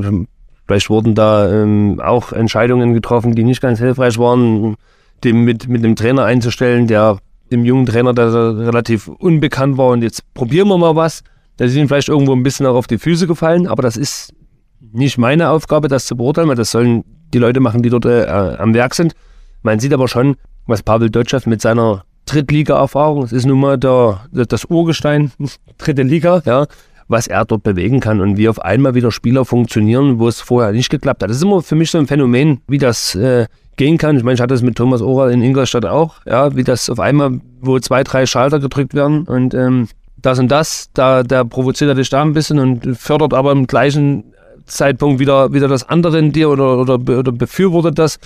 S4: Vielleicht wurden da ähm, auch Entscheidungen getroffen, die nicht ganz hilfreich waren, dem mit, mit einem Trainer einzustellen, der dem jungen Trainer, der relativ unbekannt war und jetzt probieren wir mal was. Da ist ihm vielleicht irgendwo ein bisschen auch auf die Füße gefallen, aber das ist nicht meine Aufgabe, das zu beurteilen, weil das sollen die Leute machen, die dort äh, am Werk sind. Man sieht aber schon, was Pavel Dotschew mit seiner Drittliga-Erfahrung, es ist nun mal der, das Urgestein, dritte Liga, ja, was er dort bewegen kann und wie auf einmal wieder Spieler funktionieren, wo es vorher nicht geklappt hat. Das ist immer für mich so ein Phänomen, wie das äh, gehen kann. Ich meine, ich hatte es mit Thomas Oral in Ingolstadt auch, ja, wie das auf einmal, wo zwei, drei Schalter gedrückt werden und ähm, das und das, da, da provoziert er dich da ein bisschen und fördert aber im gleichen Zeitpunkt wieder, wieder das andere in dir oder, oder, oder befürwortet das.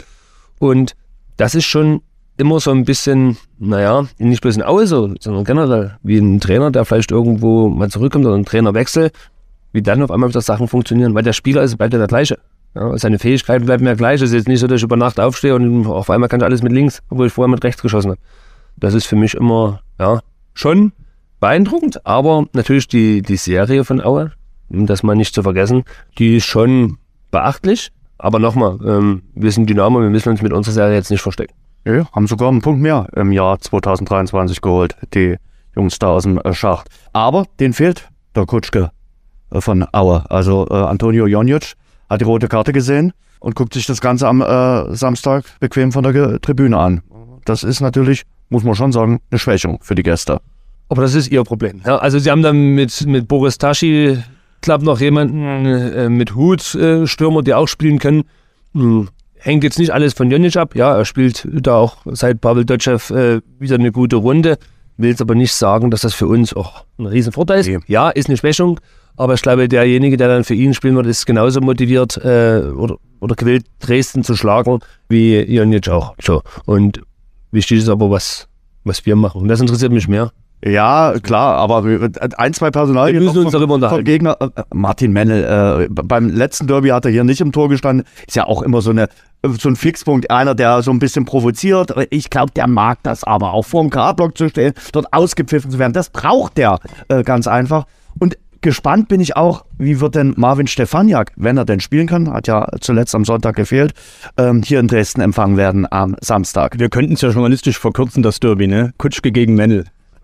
S4: Und das ist schon immer so ein bisschen, naja, nicht bloß ein Aue so, sondern generell wie ein Trainer, der vielleicht irgendwo mal zurückkommt oder ein Trainerwechsel, wie dann auf einmal wieder Sachen funktionieren, weil der Spieler ist, bleibt ja der gleiche. Ja, seine Fähigkeiten bleiben ja gleich. Es ist jetzt nicht so, dass ich über Nacht aufstehe und auf einmal kann ich alles mit links, obwohl ich vorher mit rechts geschossen habe. Das ist für mich immer, ja, schon beeindruckend, aber natürlich die, die Serie von Aue, um das mal nicht zu vergessen, die ist schon beachtlich. Aber nochmal, ähm, wir sind Dynamo, wir müssen uns mit unserer Serie jetzt nicht verstecken.
S2: Ja, haben sogar einen Punkt mehr im Jahr 2023 geholt, die Jungs da aus dem äh, Schacht. Aber den fehlt der Kutschke äh, von Aue, also äh, Antonio Jonic hat die rote Karte gesehen und guckt sich das Ganze am äh, Samstag bequem von der Ge Tribüne an. Das ist natürlich, muss man schon sagen, eine Schwächung für die Gäste.
S4: Aber das ist ihr Problem. Ja, also sie haben dann mit, mit Boris Taschi, glaube noch jemanden äh, mit Hut, äh, Stürmer, die auch spielen können. Hm. Hängt jetzt nicht alles von Jonic ab. Ja, er spielt da auch seit Pavel Dotschew äh, wieder eine gute Runde. Will jetzt aber nicht sagen, dass das für uns auch ein Riesenvorteil ist. Nee. Ja, ist eine Schwächung. Aber ich glaube, derjenige, der dann für ihn spielen wird, ist genauso motiviert äh, oder, oder gewillt, Dresden zu schlagen, wie Jonic auch. So. Und wichtig ist aber, was, was wir machen. Und das interessiert mich mehr.
S2: Ja, klar, aber ein, zwei Personal
S4: wir müssen uns darüber unterhalten.
S2: Gegner, äh, Martin Mennel, äh, beim letzten Derby hat er hier nicht im Tor gestanden. Ist ja auch immer so eine so ein Fixpunkt, einer, der so ein bisschen provoziert. Ich glaube, der mag das aber auch vor dem K-Block zu stehen, dort ausgepfiffen zu werden. Das braucht der äh, ganz einfach. Und gespannt bin ich auch, wie wird denn Marvin Stefaniak, wenn er denn spielen kann, hat ja zuletzt am Sonntag gefehlt, ähm, hier in Dresden empfangen werden am Samstag.
S3: Wir könnten es ja journalistisch verkürzen, das Derby, ne? Kutschke gegen Mennel.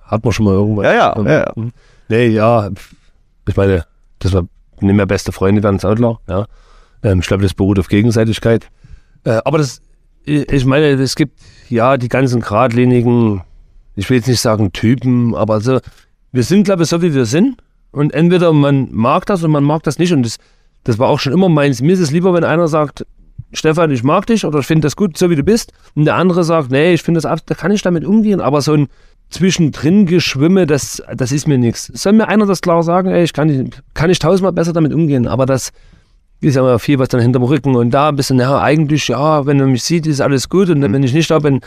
S4: Hat man schon mal irgendwas.
S2: Ja, ja. ja, ja.
S4: Mhm. Nee, ja. Ich meine, das war nicht mehr beste Freunde werden Outlaw, ja. Ähm, ich glaube, das beruht auf Gegenseitigkeit. Äh, aber das, ich meine, es gibt ja die ganzen geradlinigen, ich will jetzt nicht sagen Typen, aber so, wir sind, glaube ich, so wie wir sind. Und entweder man mag das und man mag das nicht. Und das, das war auch schon immer meins. Mir ist es lieber, wenn einer sagt, Stefan, ich mag dich oder ich finde das gut, so wie du bist. Und der andere sagt, nee, ich finde das, da kann ich damit umgehen. Aber so ein zwischendrin Geschwimme, das, das ist mir nichts. Soll mir einer das klar sagen, ey, ich kann, nicht, kann ich tausendmal besser damit umgehen. Aber das ist ja immer viel, was dann hinterm Rücken und da ein bisschen, ja, eigentlich, ja, wenn man mich sieht, ist alles gut. Und wenn ich nicht da bin,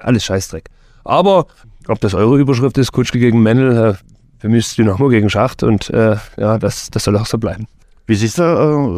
S4: alles Scheißdreck. Aber ob das eure Überschrift ist, Kutschke gegen Mendel, äh, für mich ist Dynamo gegen Schacht und äh, ja, das, das soll auch so bleiben.
S2: Wie siehst du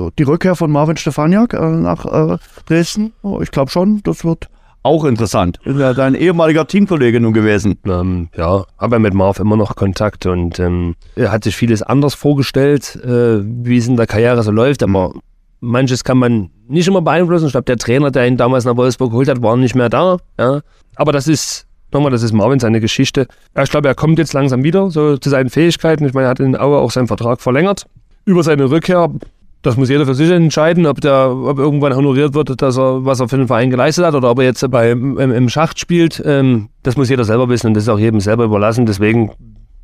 S2: äh, die Rückkehr von Marvin Stefaniak äh, nach äh, Dresden? Oh, ich glaube schon, das wird auch interessant. Ist ja dein ehemaliger Teamkollege nun gewesen.
S4: Ähm, ja, habe ja mit Marv immer noch Kontakt und ähm, er hat sich vieles anders vorgestellt, äh, wie es in der Karriere so läuft. Aber manches kann man nicht immer beeinflussen. Ich glaube, der Trainer, der ihn damals nach Wolfsburg geholt hat, war nicht mehr da. Ja. Aber das ist Nochmal, das ist Marvin seine Geschichte. Ich glaube, er kommt jetzt langsam wieder so zu seinen Fähigkeiten. Ich meine, er hat in Aue auch seinen Vertrag verlängert. Über seine Rückkehr, das muss jeder für sich entscheiden, ob der ob irgendwann honoriert wird, dass er, was er für den Verein geleistet hat oder ob er jetzt bei, im, im Schacht spielt. Ähm, das muss jeder selber wissen und das ist auch jedem selber überlassen. Deswegen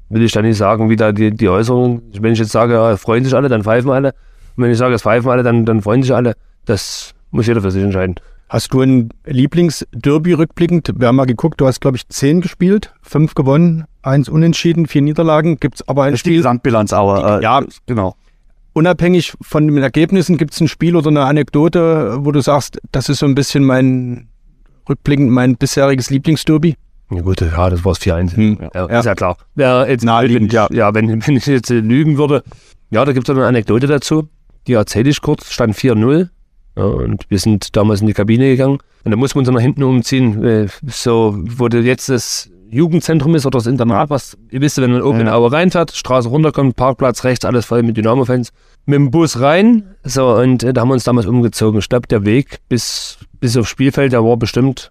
S4: will ich da nicht sagen, wie da die, die Äußerung. Wenn ich jetzt sage, ja, freuen sich alle, dann pfeifen alle. Und wenn ich sage, es pfeifen alle, dann, dann freuen sich alle. Das muss jeder für sich entscheiden.
S3: Hast du ein Lieblingsderby rückblickend? Wir haben mal geguckt, du hast, glaube ich, zehn gespielt, fünf gewonnen, eins unentschieden, vier Niederlagen. Gibt es aber ein
S2: das
S3: Spiel.
S2: Die Gesamtbilanz, aber
S3: äh, ja, genau. Unabhängig von den Ergebnissen, gibt es ein Spiel oder eine Anekdote, wo du sagst, das ist so ein bisschen mein rückblickend mein bisheriges Lieblingsderby?
S4: Ja gut, ja, das war es 4-1.
S3: Hm.
S4: Ja,
S3: Ja.
S4: Ist ja klar. Ja, jetzt,
S3: Naheliegend, ja.
S4: ja wenn, wenn ich jetzt lügen würde. Ja, da gibt es eine Anekdote dazu. Die erzähle ich kurz. Stand 4-0. Ja, und wir sind damals in die Kabine gegangen. Und da mussten wir uns dann nach hinten umziehen. Äh, so, wo du jetzt das Jugendzentrum ist oder das Internat, was ihr wisst, wenn man oben in Aue reinfährt, Straße runterkommt, Parkplatz rechts, alles voll mit Dynamo-Fans. Mit dem Bus rein. So, und äh, da haben wir uns damals umgezogen. Ich glaube, der Weg bis, bis aufs Spielfeld, der war bestimmt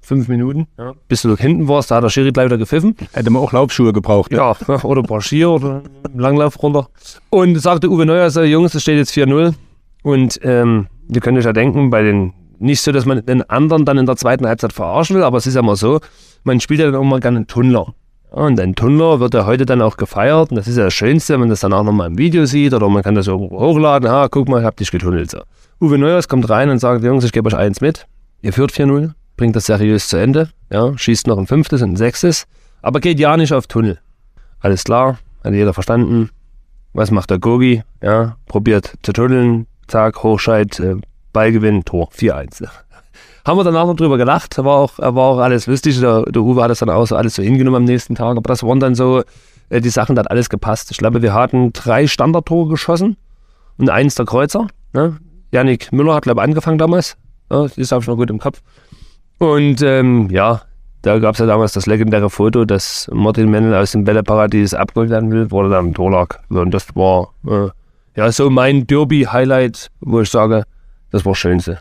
S4: fünf Minuten. Ja. Bis du hinten warst, da hat der Schiri gleich wieder gepfiffen.
S3: Hätte man auch Laufschuhe gebraucht.
S4: Ja, oder ein paar Skier oder Langlauf runter. Und sagte Uwe Neuer so, Jungs, es steht jetzt 4-0. Und ähm, ihr könnt euch ja denken, bei den, nicht so, dass man den anderen dann in der zweiten Halbzeit verarschen will, aber es ist ja mal so, man spielt ja dann auch mal gerne einen Tunnler. Und ein Tunnler wird ja heute dann auch gefeiert. Und das ist ja das Schönste, wenn man das dann auch nochmal im Video sieht oder man kann das irgendwo hochladen. Ah, guck mal, ich hab dich getunnelt. So. Uwe Neuers kommt rein und sagt, Jungs, ich gebe euch eins mit. Ihr führt 4-0, bringt das seriös zu Ende. Ja, schießt noch ein fünftes und ein sechstes. Aber geht ja nicht auf Tunnel. Alles klar, hat jeder verstanden. Was macht der Gogi? Ja, probiert zu tunneln, zack, Hochscheid, äh, Ballgewinn, Tor, 4-1. Haben wir danach noch drüber gelacht, war auch, war auch alles lustig. Der, der Uwe hat das dann auch so alles so hingenommen am nächsten Tag. Aber das waren dann so äh, die Sachen, da hat alles gepasst. Ich glaube, wir hatten drei Standardtore geschossen und eins der Kreuzer. Ne? Janik Müller hat, glaube ich, angefangen damals. Ja, das habe ich noch gut im Kopf. Und ähm, ja, da gab es ja damals das legendäre Foto, dass Martin Mendel aus dem Bälleparadies abgeholt werden will, wo er dann am Tor lag. Und das war äh, ja so mein Derby-Highlight, wo ich sage, das war das Schönste.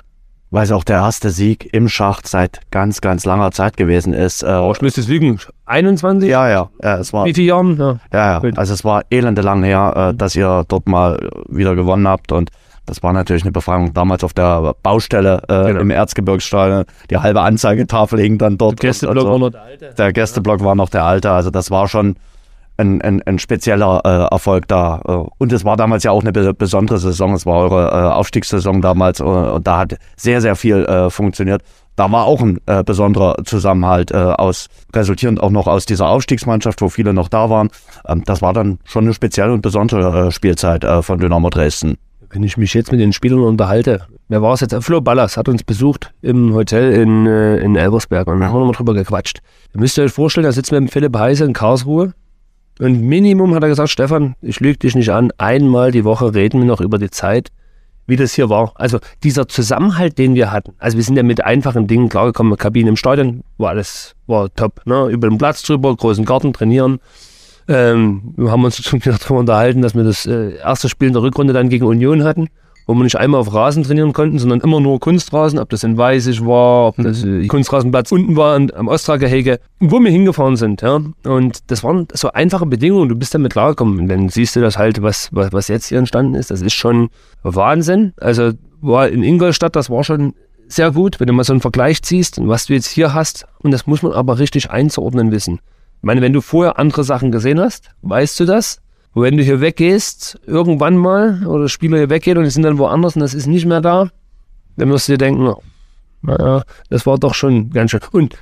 S2: Weil es auch der erste Sieg im Schacht seit ganz, ganz langer Zeit gewesen ist. Äh,
S4: Oh, ich müsste es lügen. 21?
S2: ja, ja, ja, es war
S4: Wie viele Jahren? Ja.
S2: Ja, ja. Also es war elende lang her, äh, dass ihr dort mal wieder gewonnen habt und das war natürlich eine Befreiung damals auf der Baustelle äh,
S4: Genau.
S2: im Erzgebirgsstadion. Die halbe Anzeigetafel hing dann dort.
S4: Gästeblock
S2: und,
S4: war
S2: und
S4: noch
S2: so.
S4: der alte.
S2: Der Gästeblock war noch der alte. Also das war schon ein, ein, ein spezieller äh, Erfolg da. Äh, Und es war damals ja auch eine be besondere Saison. Es war eure äh, Aufstiegssaison damals äh, und da hat sehr, sehr viel äh, funktioniert. Da war auch ein äh, besonderer Zusammenhalt äh, aus, resultierend auch noch aus dieser Aufstiegsmannschaft, wo viele noch da waren. Ähm, das war dann schon eine spezielle und besondere äh, Spielzeit äh, von Dynamo Dresden.
S4: Wenn ich mich jetzt mit den Spielern unterhalte, wer war es jetzt? Flo Ballas hat uns besucht im Hotel in, in Elversberg und da haben wir nochmal drüber gequatscht. Ihr müsst euch vorstellen, da sitzen wir mit Philipp Heise in Karlsruhe und Minimum hat er gesagt, Stefan, ich lüge dich nicht an, einmal die Woche reden wir noch über die Zeit, wie das hier war. Also dieser Zusammenhalt, den wir hatten. Also wir sind ja mit einfachen Dingen klargekommen, Kabine im Stadion, war alles, war top. Ne? Über den Platz drüber, großen Garten trainieren. Ähm, wir haben uns darüber unterhalten, dass wir das äh, erste Spiel in der Rückrunde dann gegen Union hatten, wo wir nicht einmal auf Rasen trainieren konnten, sondern immer nur Kunstrasen, ob das in Weißig war, ob das äh, Kunstrasenplatz unten war am Ostragehege, wo wir hingefahren sind. Ja? Und das waren so einfache Bedingungen, du bist damit klargekommen. Und dann siehst du das halt, was, was, was jetzt hier entstanden ist, das ist schon Wahnsinn. Also war in Ingolstadt, das war schon sehr gut, wenn du mal so einen Vergleich ziehst und was du jetzt hier hast. Und das muss man aber richtig einzuordnen wissen. Ich meine, wenn du vorher andere Sachen gesehen hast, weißt du das. Und wenn du hier weggehst, irgendwann mal, oder Spieler hier weggehen und die sind dann woanders und das ist nicht mehr da, dann wirst du dir denken, oh, naja, das war doch schon ganz schön. Und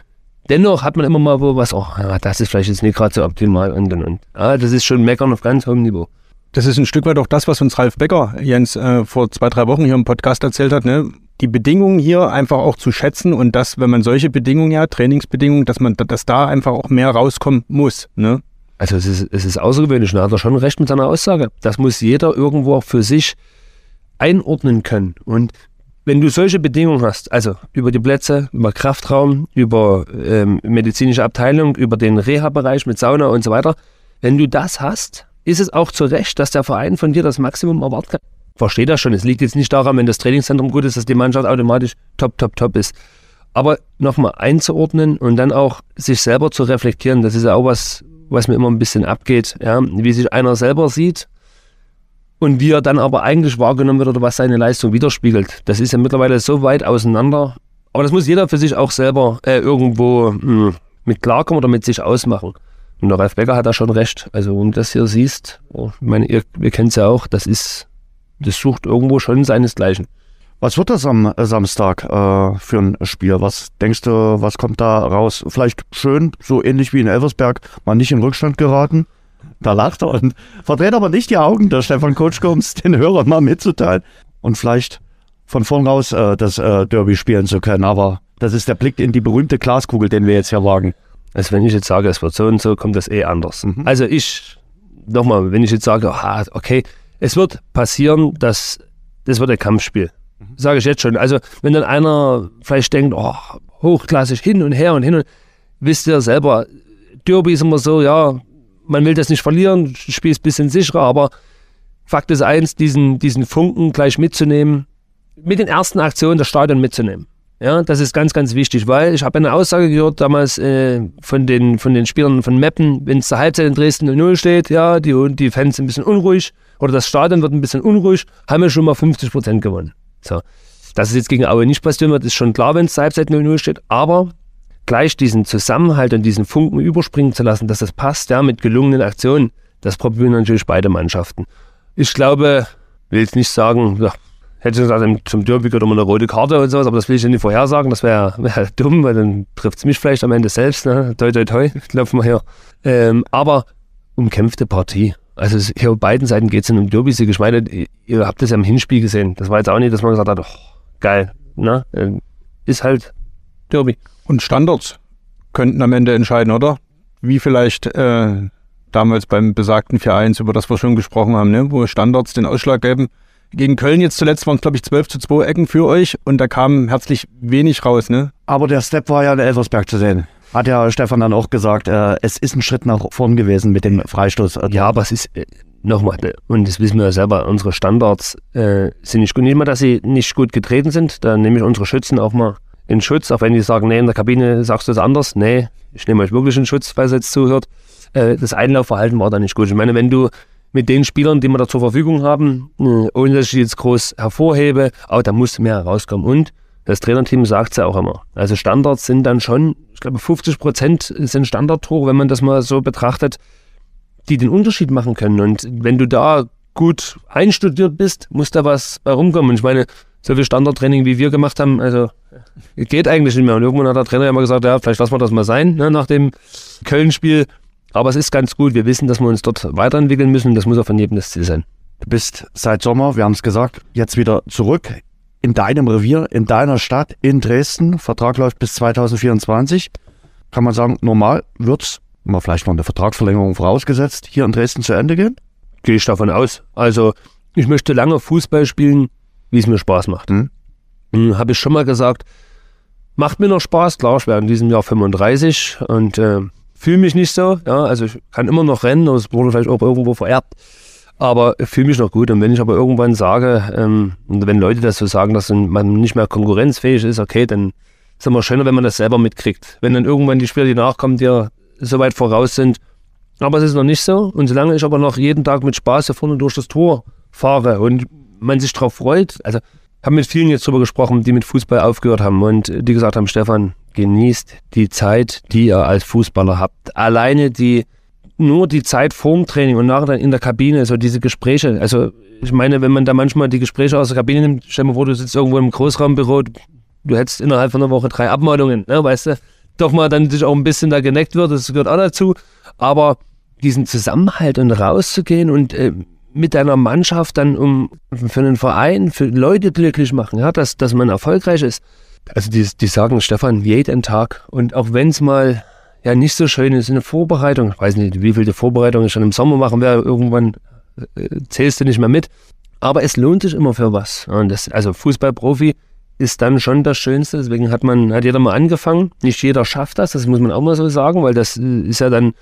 S4: dennoch hat man immer mal wo was, oh, ja, das ist vielleicht jetzt nicht gerade so optimal und. Ja, das ist schon Meckern auf ganz hohem Niveau.
S3: Das ist ein Stück weit auch das, was uns Ralf Becker, Jens, äh, vor zwei, drei Wochen hier im Podcast erzählt hat. Ne? Die Bedingungen hier einfach auch zu schätzen und dass, wenn man solche Bedingungen ja, Trainingsbedingungen, dass man, dass da einfach auch mehr rauskommen muss. Ne?
S4: Also es ist, es ist außergewöhnlich und da hat er schon recht mit seiner Aussage. Das muss jeder irgendwo auch für sich einordnen können. Und wenn du solche Bedingungen hast, also über die Plätze, über Kraftraum, über ähm, medizinische Abteilung, über den Reha-Bereich mit Sauna und so weiter, wenn du das hast, ist es auch zu Recht, dass der Verein von dir das Maximum erwarten kann. Verstehe das schon. Es liegt jetzt nicht daran, wenn das Trainingszentrum gut ist, dass die Mannschaft automatisch top, top, top ist. Aber nochmal einzuordnen und dann auch sich selber zu reflektieren, das ist ja auch was, was mir immer ein bisschen abgeht, ja, wie sich einer selber sieht und wie er dann aber eigentlich wahrgenommen wird oder was seine Leistung widerspiegelt. Das ist ja mittlerweile so weit auseinander. Aber das muss jeder für sich auch selber äh, irgendwo mh, mit klarkommen oder mit sich ausmachen. Und der Ralf Becker hat da schon recht. Also, wenn du das hier siehst, oh, ich meine, ihr, ihr kennt es ja auch, das ist, das sucht irgendwo schon seinesgleichen.
S2: Was wird das am äh, Samstag äh, für ein Spiel? Was denkst du, was kommt da raus? Vielleicht schön, so ähnlich wie in Elversberg, mal nicht in Rückstand geraten? Da lacht er und verdreht aber nicht die Augen, der Stefan Kutschke, um es den Hörern mal mitzuteilen. Und vielleicht von vorn raus äh, das äh, Derby spielen zu können. Aber das ist der Blick in die berühmte Glaskugel, den wir jetzt hier wagen.
S4: Also wenn ich jetzt sage, es wird so und so, kommt das eh anders. Mhm. Also ich, nochmal, wenn ich jetzt sage, okay, es wird passieren, dass das wird ein Kampfspiel. Mhm. Sage ich jetzt schon. Also wenn dann einer vielleicht denkt, oh, hochklassig hin und her und hin und wisst ihr selber, Derby ist immer so, ja, man will das nicht verlieren, Spiel ist ein bisschen sicherer, aber Fakt ist eins, diesen, diesen Funken gleich mitzunehmen, mit den ersten Aktionen das Stadion mitzunehmen. Ja, das ist ganz, ganz wichtig, weil ich habe eine Aussage gehört damals äh, von, den, von den Spielern von Meppen, wenn es zur Halbzeit in Dresden 0 steht, ja, die, die Fans sind ein bisschen unruhig oder das Stadion wird ein bisschen unruhig, haben wir schon mal 50 Prozent gewonnen. So. Dass es jetzt gegen Aue nicht passieren wird, ist schon klar, wenn es Halbzeit 0-0 steht, aber gleich diesen Zusammenhalt und diesen Funken überspringen zu lassen, dass das passt, ja, mit gelungenen Aktionen, das probieren natürlich beide Mannschaften. Ich glaube, will jetzt nicht sagen, ja, hätte ich gesagt, zum Derby oder mal eine rote Karte und sowas, aber das will ich ja nicht vorhersagen, das wäre wär dumm, weil dann trifft es mich vielleicht am Ende selbst, ne? Toi, toi, toi, laufen wir her. Ähm, aber umkämpfte Partie. Also hier auf beiden Seiten geht es um Derby-Sieg. Ich meine, ihr habt das ja im Hinspiel gesehen. Das war jetzt auch nicht, dass man gesagt hat, oh, geil, ne? Ähm, ist halt Derby.
S3: Und Standards könnten am Ende entscheiden, oder? Wie vielleicht äh, damals beim besagten 4-1, über das wir schon gesprochen haben, ne? wo Standards den Ausschlag geben. Gegen Köln jetzt zuletzt waren es, glaube ich, 12 zu 2 Ecken für euch und da kam herzlich wenig raus. Ne?
S2: Aber der Step war ja in Elversberg zu sehen. Hat ja Stefan dann auch gesagt, äh, es ist ein Schritt nach vorn gewesen mit dem Freistoß.
S4: Ja, aber es ist, äh, nochmal, und das wissen wir ja selber, unsere Standards äh, sind nicht gut. Nicht mal, dass sie nicht gut getreten sind, da nehme ich unsere Schützen auch mal in Schutz, auch wenn die sagen, nee, in der Kabine sagst du es anders. Nee, ich nehme euch wirklich in Schutz, weil ihr jetzt zuhört. Äh, das Einlaufverhalten war da nicht gut. Ich meine, wenn du mit den Spielern, die wir da zur Verfügung haben, äh, ohne dass ich jetzt groß hervorhebe, aber da muss mehr rauskommen. Und das Trainerteam sagt es ja auch immer. Also Standards sind dann schon, ich glaube 50 Prozent sind Standardtore, wenn man das mal so betrachtet, die den Unterschied machen können. Und wenn du da gut einstudiert bist, muss da was bei rumkommen. Und ich meine, so viel Standardtraining, wie wir gemacht haben, also geht eigentlich nicht mehr. Und irgendwann hat der Trainer ja mal gesagt, ja, vielleicht lassen wir das mal sein, ne, nach dem Köln-Spiel. Aber es ist ganz gut. Wir wissen, dass wir uns dort weiterentwickeln müssen. Das muss auch von jedem das Ziel sein.
S2: Du bist seit Sommer, wir haben es gesagt, jetzt wieder zurück in deinem Revier, in deiner Stadt, in Dresden. Vertrag läuft bis 2024. Kann man sagen, normal wird es, mal vielleicht mal eine Vertragsverlängerung vorausgesetzt, hier in Dresden zu Ende gehen?
S4: Gehe ich davon aus. Also, ich möchte lange Fußball spielen, wie es mir Spaß macht. Hm? Hm, Habe ich schon mal gesagt, macht mir noch Spaß. Klar, ich werde in diesem Jahr 35 und äh, fühle mich nicht so. Ja, also ich kann immer noch rennen, das wurde vielleicht auch irgendwo vererbt. Aber ich fühle mich noch gut. Und wenn ich aber irgendwann sage, ähm, und wenn Leute das so sagen, dass man nicht mehr konkurrenzfähig ist, okay, dann ist es immer schöner, wenn man das selber mitkriegt. Wenn dann irgendwann die Spieler, die nachkommen, dir so weit voraus sind. Aber es ist noch nicht so. Und solange ich aber noch jeden Tag mit Spaß hier vorne durch das Tor fahre und man sich darauf freut, also habe mit vielen jetzt darüber gesprochen, die mit Fußball aufgehört haben und die gesagt haben, Stefan, genießt die Zeit, die ihr als Fußballer habt. Alleine die, nur die Zeit vorm Training und nachher dann in der Kabine, so diese Gespräche. Also ich meine, wenn man da manchmal die Gespräche aus der Kabine nimmt, stell dir vor, du sitzt irgendwo im Großraumbüro, du hättest innerhalb von einer Woche drei Abmahnungen, ne, weißt du? Doch mal dann sich auch ein bisschen da geneckt wird, das gehört auch dazu. Aber diesen Zusammenhalt und rauszugehen und äh, mit deiner Mannschaft dann um für einen Verein, für Leute glücklich machen, ja, dass, dass man erfolgreich ist. Also die, die sagen, Stefan, jeden Tag. Und auch wenn es mal ja nicht so schön ist, eine Vorbereitung, ich weiß nicht, wie viel die Vorbereitung ich schon im Sommer machen werde, irgendwann äh, zählst du nicht mehr mit. Aber es lohnt sich immer für was. Und das, also Fußballprofi ist dann schon das Schönste. Deswegen hat man, hat jeder mal angefangen. Nicht jeder schafft das, das muss man auch mal so sagen, weil das ist ja dann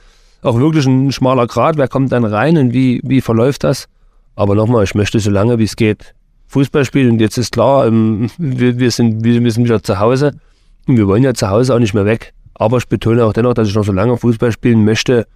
S4: auch wirklich ein schmaler Grad. Wer kommt dann rein und wie, wie verläuft das? Aber nochmal, ich möchte so lange wie es geht Fußball spielen und jetzt ist klar, ähm, wir, wir, sind, wir sind wieder zu Hause und wir wollen ja zu Hause auch nicht mehr weg. Aber ich betone auch dennoch, dass ich noch so lange Fußball spielen möchte,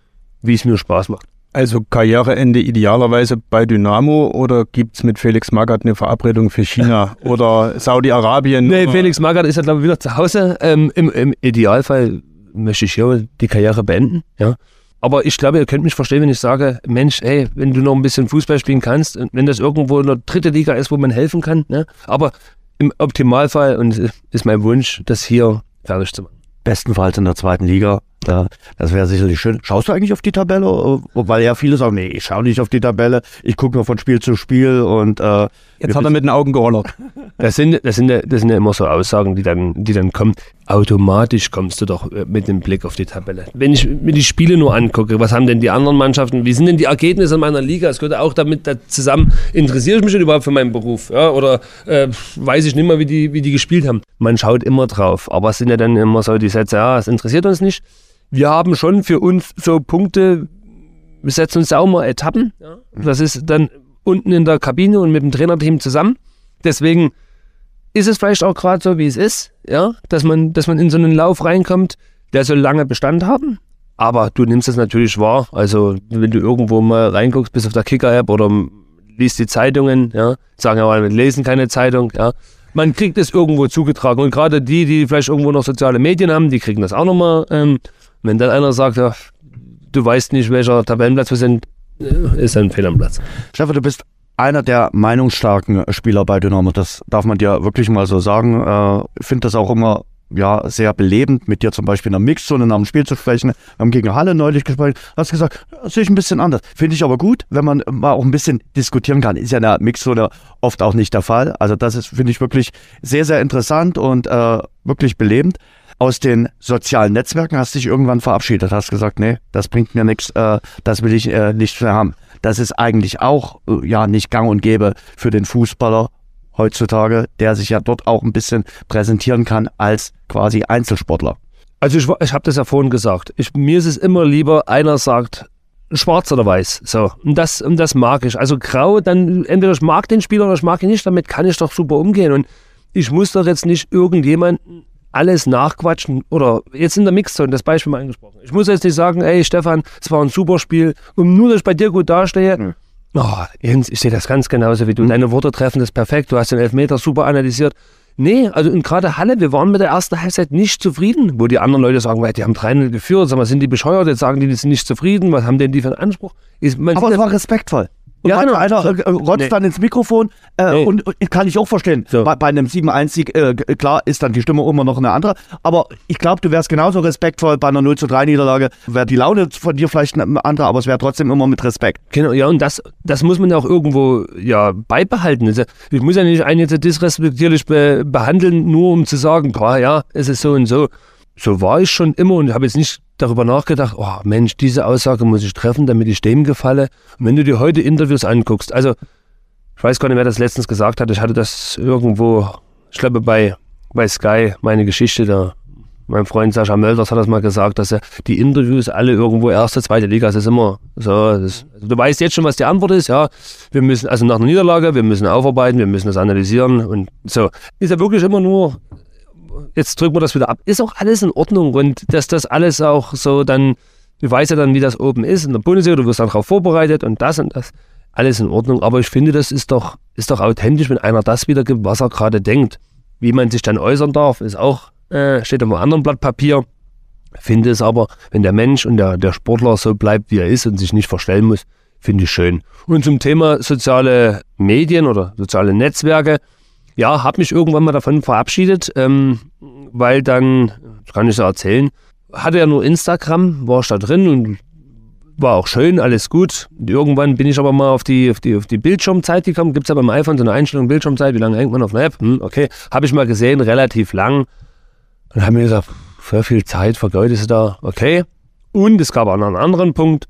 S4: wie es mir Spaß macht.
S3: Also Karriereende idealerweise bei Dynamo oder gibt es mit Felix Magath eine Verabredung für China oder Saudi-Arabien?
S4: Nee, Felix Magath ist ja glaube ich wieder zu Hause. Ähm, im, Im Idealfall möchte ich hier die Karriere beenden. Ja. Aber ich glaube, ihr könnt mich verstehen, wenn ich sage, Mensch, hey, wenn du noch ein bisschen Fußball spielen kannst, wenn das irgendwo in der dritten Liga ist, wo man helfen kann, ne? aber im Optimalfall, und ist mein Wunsch, das hier fertig zu machen.
S2: Bestenfalls in der zweiten Liga. Das wäre sicherlich schön. Schaust du eigentlich auf die Tabelle? Weil ja viele sagen, nee, ich schaue nicht auf die Tabelle. Ich gucke nur von Spiel zu Spiel und äh,
S3: jetzt hat er mit den Augen gerollert.
S4: Das sind, das sind, das sind ja immer so Aussagen, die dann, die dann kommen. automatisch kommst du doch äh, mit dem Blick auf die Tabelle. Wenn ich mir die Spiele nur angucke, was haben denn die anderen Mannschaften, wie sind denn die Ergebnisse meiner Liga? Es gehört auch damit da zusammen, interessiere ich mich denn überhaupt für meinen Beruf? Ja, oder äh, weiß ich nicht mehr, wie die, wie die gespielt haben. Man schaut immer drauf, aber es sind ja dann immer so die Sätze, ja, es interessiert uns nicht. Wir haben schon für uns so Punkte, wir setzen uns auch mal Etappen. Ja. Das ist dann unten in der Kabine und mit dem Trainerteam zusammen. Deswegen ist es vielleicht auch gerade so, wie es ist, ja, dass man, dass man in so einen Lauf reinkommt, der soll lange Bestand haben. Aber du nimmst es natürlich wahr. Also, wenn du irgendwo mal reinguckst, bis auf der Kicker-App oder liest die Zeitungen, ja, sagen ja mal, wir lesen keine Zeitung, ja. Man kriegt es irgendwo zugetragen. Und gerade die, die vielleicht irgendwo noch soziale Medien haben, die kriegen das auch nochmal. Ähm, wenn dann einer sagt, ja, du weißt nicht, welcher Tabellenplatz wir sind, ist ein Fehler am Platz.
S2: Stefan, du bist einer der meinungsstarken Spieler bei Dynamo. Das darf man dir wirklich mal so sagen. Äh, ich finde das auch immer ja, sehr belebend, mit dir zum Beispiel in der Mixzone nach dem Spiel zu sprechen. Wir haben gegen Halle neulich gesprochen. Hast gesagt, das sehe ich ein bisschen anders. Finde ich aber gut, wenn man mal auch ein bisschen diskutieren kann. Ist ja in der Mixzone oft auch nicht der Fall. Also das ist, finde ich, wirklich sehr, sehr interessant und äh, wirklich belebend. Aus den sozialen Netzwerken hast du dich irgendwann verabschiedet, hast gesagt, nee, das bringt mir nichts, äh, das will ich äh, nicht mehr haben. Das ist eigentlich auch äh, ja nicht gang und gäbe für den Fußballer heutzutage, der sich ja dort auch ein bisschen präsentieren kann als quasi Einzelsportler.
S4: Also ich, ich habe das ja vorhin gesagt. Ich, mir ist es immer lieber, einer sagt schwarz oder weiß. So. Und das, und das mag ich. Also grau, dann entweder ich mag den Spieler oder ich mag ihn nicht, damit kann ich doch super umgehen. Und ich muss doch jetzt nicht irgendjemanden alles nachquatschen oder jetzt in der Mixzone, das Beispiel mal angesprochen. Ich muss jetzt nicht sagen, ey Stefan, es war ein super Spiel und nur, dass ich bei dir gut dastehe. Mhm. Oh, Jens, ich sehe das ganz genauso wie du. Mhm. Deine Worte treffen das perfekt. Du hast den Elfmeter super analysiert. Nee, also und gerade Halle, wir waren mit der ersten Halbzeit nicht zufrieden, wo die anderen Leute sagen, die haben 3 geführt, sag mal, sind die bescheuert, jetzt sagen die, die sind nicht zufrieden, was haben denn die für einen Anspruch?
S2: Ist, Aber es war respektvoll. Und ja, genau. einer äh, rotzt nee. dann ins Mikrofon äh, nee. und, und, kann ich auch verstehen. So. Bei, bei, einem 7-1-Sieg, äh, klar, ist dann die Stimme immer noch eine andere. Aber ich glaube, du wärst genauso respektvoll bei einer 0 3 Niederlage. Wäre die Laune von dir vielleicht eine andere, aber es wäre trotzdem immer mit Respekt.
S4: Genau, ja, und das, das muss man ja auch irgendwo ja, beibehalten. Also, ich muss ja nicht einen jetzt disrespektierlich be behandeln, nur um zu sagen, boah, ja, es ist so und so. So war ich schon immer und habe jetzt nicht darüber nachgedacht, oh Mensch, diese Aussage muss ich treffen, damit ich dem gefalle. Und wenn du dir heute Interviews anguckst, also ich weiß gar nicht, wer das letztens gesagt hat, ich hatte das irgendwo, ich glaube bei, bei Sky, meine Geschichte da. Mein Freund Sascha Mölders hat das mal gesagt, dass er die Interviews alle irgendwo erste, zweite Liga, das ist immer so. Das, also du weißt jetzt schon, was die Antwort ist, ja. Wir müssen, also nach einer Niederlage, wir müssen aufarbeiten, wir müssen das analysieren und so. Ist ja wirklich immer nur jetzt drücken wir das wieder ab. Ist auch alles in Ordnung und dass das alles auch so dann, du weißt ja dann, wie das oben ist in der Bundesliga, du wirst dann darauf vorbereitet und das und das. Alles in Ordnung, aber ich finde, das ist doch, ist doch authentisch, wenn einer das wiedergibt, was er gerade denkt. Wie man sich dann äußern darf, ist auch, äh, steht auf einem anderen Blatt Papier. Finde es aber, wenn der Mensch und der, der Sportler so bleibt, wie er ist und sich nicht verstellen muss, finde ich schön. Und zum Thema soziale Medien oder soziale Netzwerke, ja, habe mich irgendwann mal davon verabschiedet, ähm, weil dann, das kann ich so erzählen, hatte ja nur Instagram, war ich da drin und war auch schön, alles gut. Irgendwann bin ich aber mal auf die, auf die, auf die Bildschirmzeit gekommen. Gibt es ja beim iPhone so eine Einstellung Bildschirmzeit, wie lange hängt man auf einer App? Hm, okay, habe ich mal gesehen, relativ lang. Und habe mir gesagt, für viel Zeit vergeudest du da, okay. Und es gab auch noch einen anderen Punkt.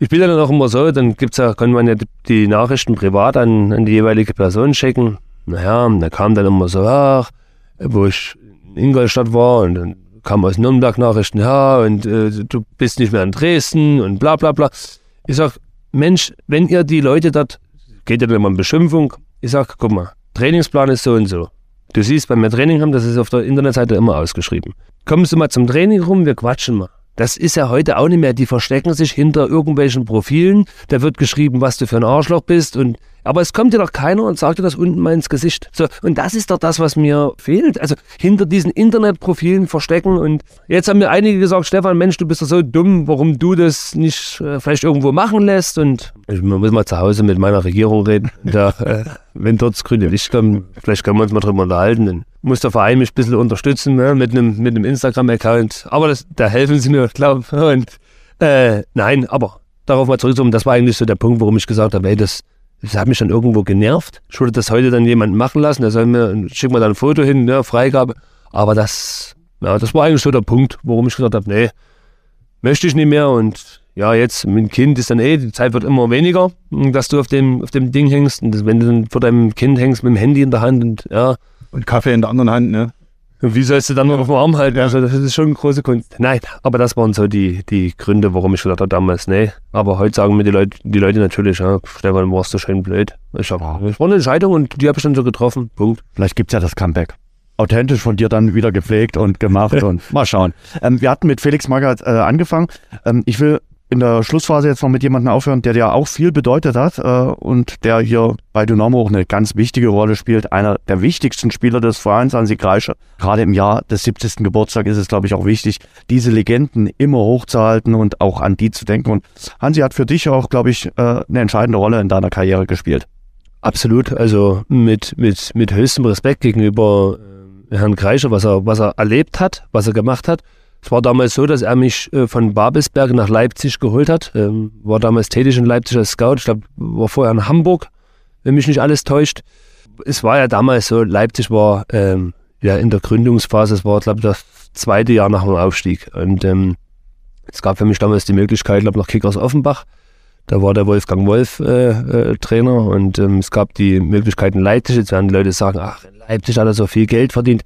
S4: Ich bin dann auch immer so, dann gibt's ja, kann man ja die Nachrichten privat an, an die jeweilige Person schicken. Naja, da kam dann immer so, ach, wo ich in Ingolstadt war und dann kam aus Nürnberg Nachrichten, ja, und äh, du bist nicht mehr in Dresden und bla bla bla. Ich sag, Mensch, wenn ihr die Leute dort, geht ja dann immer um Beschimpfung, ich sag, guck mal, Trainingsplan ist so und so. Du siehst, wenn wir Training haben, das ist auf der Internetseite immer ausgeschrieben. Kommst du mal zum Training rum, wir quatschen mal. Das ist ja heute auch nicht mehr. Die verstecken sich hinter irgendwelchen Profilen. Da wird geschrieben, was du für ein Arschloch bist und aber es kommt dir doch keiner und sagt dir das unten mal ins Gesicht. So, und das ist doch das, was mir fehlt. Also hinter diesen Internetprofilen verstecken. Und jetzt haben mir einige gesagt, Stefan, Mensch, du bist doch so dumm, warum du das nicht äh, vielleicht irgendwo machen lässt. Und ich muss mal zu Hause mit meiner Regierung reden. Da, äh, wenn dort das grüne Licht kommt, vielleicht können wir uns mal drüber unterhalten. Dann muss der Verein mich ein bisschen unterstützen ne, mit einem, mit Instagram-Account. Aber das, da helfen sie mir, glaube ich. Und äh, nein, aber darauf mal zurückzukommen, das war eigentlich so der Punkt, warum ich gesagt habe, ey, das das hat mich dann irgendwo genervt. Ich würde das heute dann jemanden machen lassen, der soll mir, schickt mir dann ein Foto hin, ne, Freigabe. Aber das, Ja, das war eigentlich so der Punkt, warum ich gesagt habe, nee, möchte ich nicht mehr und ja, jetzt mit dem Kind ist dann eh, die Zeit wird immer weniger, dass du auf dem, auf dem Ding hängst und wenn du dann vor deinem Kind hängst mit dem Handy in der Hand und ja.
S3: Und Kaffee in der anderen Hand, ne?
S4: Wie sollst du dann noch auf dem Arm halten? Also das ist schon eine große Kunst. Nein, aber das waren so die, die Gründe, warum ich gesagt habe damals, nee. Aber heute sagen mir die Leute, die Leute natürlich, ja, Stefan, warst du schön blöd. Ich sag, das war eine Entscheidung und die habe ich dann so getroffen. Punkt.
S2: Vielleicht gibt's ja das Comeback. Authentisch von dir dann wieder gepflegt und gemacht und mal schauen. Ähm, wir hatten mit Felix Magath äh, angefangen. Ähm, ich will in der Schlussphase jetzt noch mit jemandem aufhören, der dir auch viel bedeutet hat äh, und der hier bei Dynamo auch eine ganz wichtige Rolle spielt. Einer der wichtigsten Spieler des Vereins, Hansi Kreischer. Gerade im Jahr des 70. Geburtstags ist es, glaube ich, auch wichtig, diese Legenden immer hochzuhalten und auch an die zu denken. Und Hansi hat für dich auch, glaube ich, äh, eine entscheidende Rolle in deiner Karriere gespielt.
S4: Absolut. Also mit, mit, mit höchstem Respekt gegenüber äh, Herrn Kreischer, was er, was er erlebt hat, was er gemacht hat es war damals so, dass er mich äh, von Babelsberg nach Leipzig geholt hat. Ähm, war damals tätig in Leipzig als Scout. Ich glaube, war vorher in Hamburg, wenn mich nicht alles täuscht. Es war ja damals so, Leipzig war ähm, ja in der Gründungsphase, es war, glaube ich, das zweite Jahr nach dem Aufstieg. Und ähm, es gab für mich damals die Möglichkeit, glaube nach Kickers Offenbach. Da war der Wolfgang Wolf äh, äh, Trainer und ähm, es gab die Möglichkeit in Leipzig. Jetzt werden Leute sagen, ach, in Leipzig hat er so viel Geld verdient.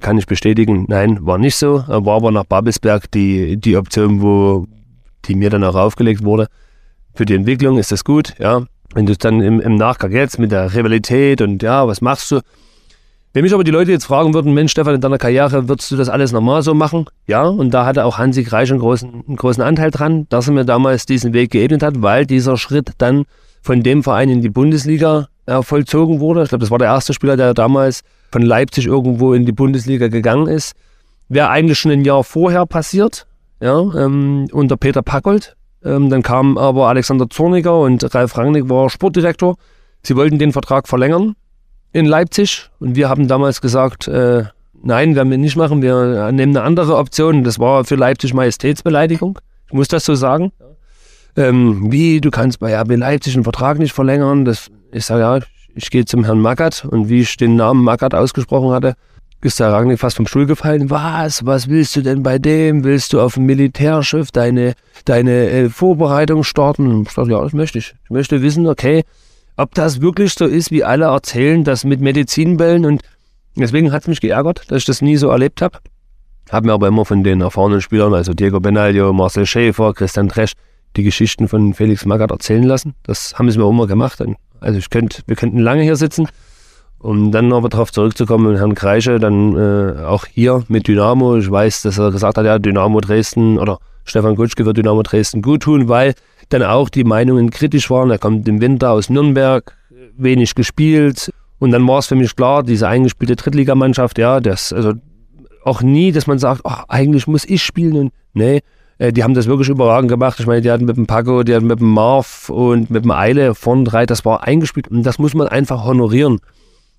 S4: Kann ich bestätigen, nein, war nicht so. War aber nach Babelsberg die, die Option, wo die mir dann auch aufgelegt wurde. Für die Entwicklung ist das gut, ja. Wenn du es dann im, im Nachgang jetzt mit der Rivalität und ja, was machst du? Wenn mich aber die Leute jetzt fragen würden, Mensch, Stefan, in deiner Karriere würdest du das alles normal so machen? Ja, und da hatte auch Hansi Kreis einen großen, einen großen Anteil dran, dass er mir damals diesen Weg geebnet hat, weil dieser Schritt dann von dem Verein in die Bundesliga äh, vollzogen wurde. Ich glaube, das war der erste Spieler, der damals von Leipzig irgendwo in die Bundesliga gegangen ist. Wäre eigentlich schon ein Jahr vorher passiert, ja, ähm, unter Peter Packold. Ähm, dann kam aber Alexander Zorniger und Ralf Rangnick war Sportdirektor. Sie wollten den Vertrag verlängern in Leipzig und wir haben damals gesagt, äh, nein, werden wir nicht machen, wir nehmen eine andere Option. Das war für Leipzig Majestätsbeleidigung. Ich muss das so sagen. Ähm, wie, du kannst bei RB Leipzig einen Vertrag nicht verlängern. Das, ich sage, ja, ich gehe zum Herrn Mackert und wie ich den Namen Mackert ausgesprochen hatte, ist der Ragnar fast vom Stuhl gefallen. Was? Was willst du denn bei dem? Willst du auf dem Militärschiff deine, deine äh, Vorbereitung starten? Ich dachte, ja, das möchte ich. Ich möchte wissen, okay, ob das wirklich so ist, wie alle erzählen, das mit Medizinbällen und deswegen hat es mich geärgert, dass ich das nie so erlebt habe. Habe mir aber immer von den erfahrenen Spielern, also Diego Benaglio, Marcel Schäfer, Christian Tresch, die Geschichten von Felix Magath erzählen lassen. Das haben sie mir auch immer gemacht. Also ich könnte, wir könnten lange hier sitzen. Um dann aber darauf zurückzukommen, Herrn Kreische, dann äh, auch hier mit Dynamo. Ich weiß, dass er gesagt hat, ja, Dynamo Dresden oder Stefan Gutschke wird Dynamo Dresden gut tun, weil dann auch die Meinungen kritisch waren. Er kommt im Winter aus Nürnberg, wenig gespielt. Und dann war es für mich klar, diese eingespielte Drittligamannschaft, ja, das, also auch nie, dass man sagt, ach, eigentlich muss ich spielen und nee, die haben das wirklich überragend gemacht. Ich meine, die hatten mit dem Paco, die hatten mit dem Marv und mit dem Eile vorne drei, das war eingespielt und das muss man einfach honorieren.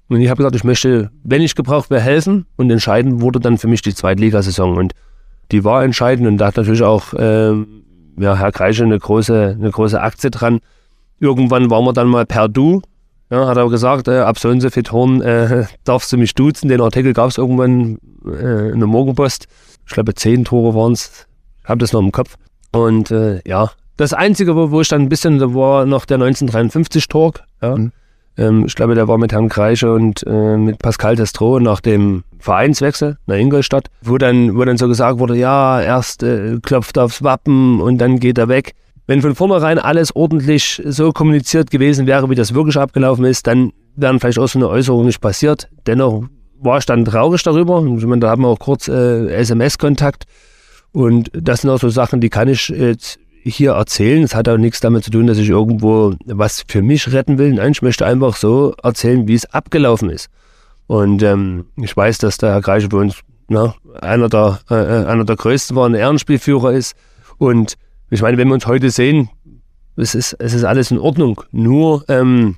S4: Und ich habe gesagt, ich möchte, wenn ich gebraucht wäre, helfen und entscheidend wurde dann für mich die Zweitligasaison und die war entscheidend und da hat natürlich auch äh, ja, Herr Kreische eine große, eine große Aktie dran. Irgendwann waren wir dann mal per Du. Ja, hat er gesagt, äh, ab so und so viel Toren äh, darfst du mich duzen. Den Artikel gab es irgendwann äh, in der Morgenpost. Ich glaube, zehn Tore waren es habe das noch im Kopf. Und äh, ja, das Einzige, wo, wo ich dann ein bisschen, da war noch der 1953-Talk. Ja. Mhm. Ähm, ich glaube, der war mit Herrn Kreische und äh, mit Pascal Testro nach dem Vereinswechsel nach Ingolstadt, wo dann, wo dann so gesagt wurde, ja, erst äh, klopft aufs Wappen und dann geht er weg. Wenn von vornherein alles ordentlich so kommuniziert gewesen wäre, wie das wirklich abgelaufen ist, dann wären vielleicht auch so eine Äußerung nicht passiert. Dennoch war ich dann traurig darüber. Ich meine, da haben wir auch kurz äh, SMS-Kontakt. Und das sind auch so Sachen, die kann ich jetzt hier erzählen. Es hat auch nichts damit zu tun, dass ich irgendwo was für mich retten will. Nein, ich möchte einfach so erzählen, wie es abgelaufen ist. Und ähm, ich weiß, dass der Herr Kreische bei uns na, einer, der, äh, äh, einer der größten war, ein Ehrenspielführer ist. Und ich meine, wenn wir uns heute sehen, es ist, es ist alles in Ordnung. Nur ähm,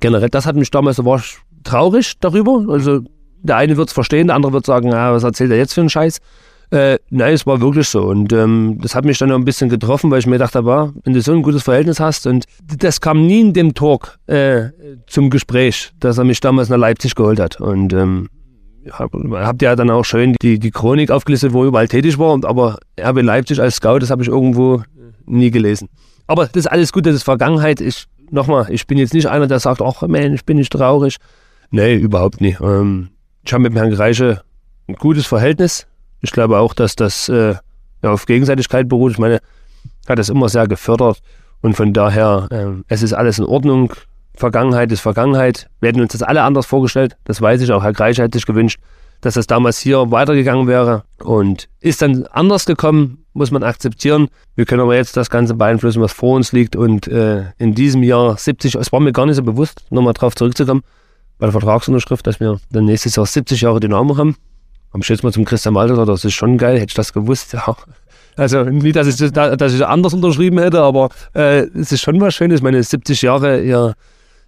S4: generell, das hat mich damals, da war ich traurig darüber. Also der eine wird es verstehen, der andere wird sagen, ah, was erzählt er jetzt für einen Scheiß? Äh, nein, es war wirklich so. Und ähm, das hat mich dann noch ein bisschen getroffen, weil ich mir dachte, war, wenn du so ein gutes Verhältnis hast, und das kam nie in dem Talk äh, zum Gespräch, dass er mich damals nach Leipzig geholt hat. Und ähm, hab, habt ja dann auch schön die, die Chronik aufgelistet, wo ihr überall tätig war, aber RB Leipzig als Scout, das habe ich irgendwo nie gelesen. Aber das ist alles gut, das ist Vergangenheit. Ich, nochmal, ich bin jetzt nicht einer, der sagt, ach Mensch, ich bin nicht traurig. Nee, überhaupt nicht. Ähm, ich habe mit Herrn Greiche ein gutes Verhältnis. Ich glaube auch, dass das äh, auf Gegenseitigkeit beruht. Ich meine, hat das immer sehr gefördert und von daher, äh, es ist alles in Ordnung. Vergangenheit ist Vergangenheit. Wir hätten uns das alle anders vorgestellt. Das weiß ich auch. Herr Greiche hätte sich gewünscht, dass das damals hier weitergegangen wäre und ist dann anders gekommen, muss man akzeptieren. Wir können aber jetzt das Ganze beeinflussen, was vor uns liegt und äh, in diesem Jahr 70, es war mir gar nicht so bewusst, nochmal drauf zurückzukommen, bei der Vertragsunterschrift, dass wir dann nächstes Jahr 70 Jahre Dynamo haben. Am jetzt mal zum Christian Malter, das ist schon geil, hätte ich das gewusst, ja. Also nicht, dass ich das, dass ich anders unterschrieben hätte, aber äh, es ist schon was Schönes. Meine 70 Jahre, ihr,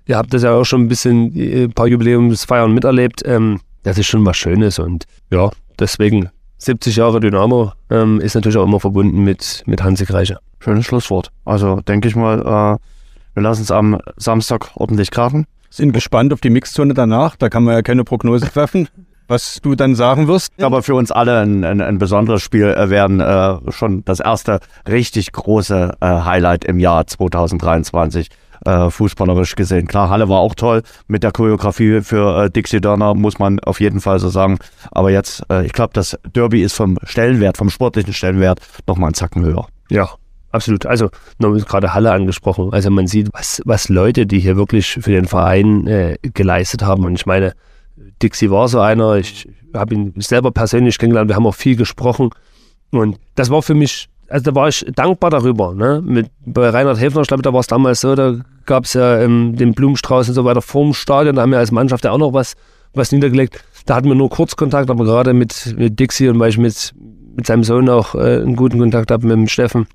S4: ihr habt das ja auch schon ein bisschen, äh, ein paar Jubiläumsfeiern miterlebt. Ähm, das ist schon was Schönes und ja, deswegen 70 Jahre Dynamo ähm, ist natürlich auch immer verbunden mit, mit Hansi Reiche.
S2: Schönes Schlusswort. Also denke ich mal, äh, wir lassen es am Samstag ordentlich krachen.
S3: Sind gespannt auf die Mixzone danach. Da kann man ja keine Prognose treffen, was du dann sagen wirst.
S2: Aber für uns alle ein, ein, ein besonderes Spiel äh, werden äh, schon das erste richtig große äh, Highlight im Jahr 2023 äh, fußballerisch gesehen. Klar, Halle war auch toll mit der Choreografie für äh, Dixie Dörner, muss man auf jeden Fall so sagen. Aber jetzt, äh, ich glaube, das Derby ist vom Stellenwert, vom sportlichen Stellenwert nochmal einen Zacken höher.
S4: Ja, absolut. Also, noch gerade Halle angesprochen. Also, man sieht, was, was Leute, die hier wirklich für den Verein äh, geleistet haben. Und ich meine, Dixie war so einer. Ich habe ihn selber persönlich kennengelernt. Wir haben auch viel gesprochen. Und das war für mich also da war ich dankbar darüber. Ne? Mit, bei Reinhard Häfner, ich glaube, da war es damals so, da gab es ja ähm, den Blumenstrauß und so weiter vorm Stadion. Da haben wir als Mannschaft ja auch noch was, was niedergelegt. Da hatten wir nur Kurzkontakt, aber gerade mit, mit Dixie und weil ich mit, mit seinem Sohn auch äh, einen guten Kontakt habe, mit dem Steffen.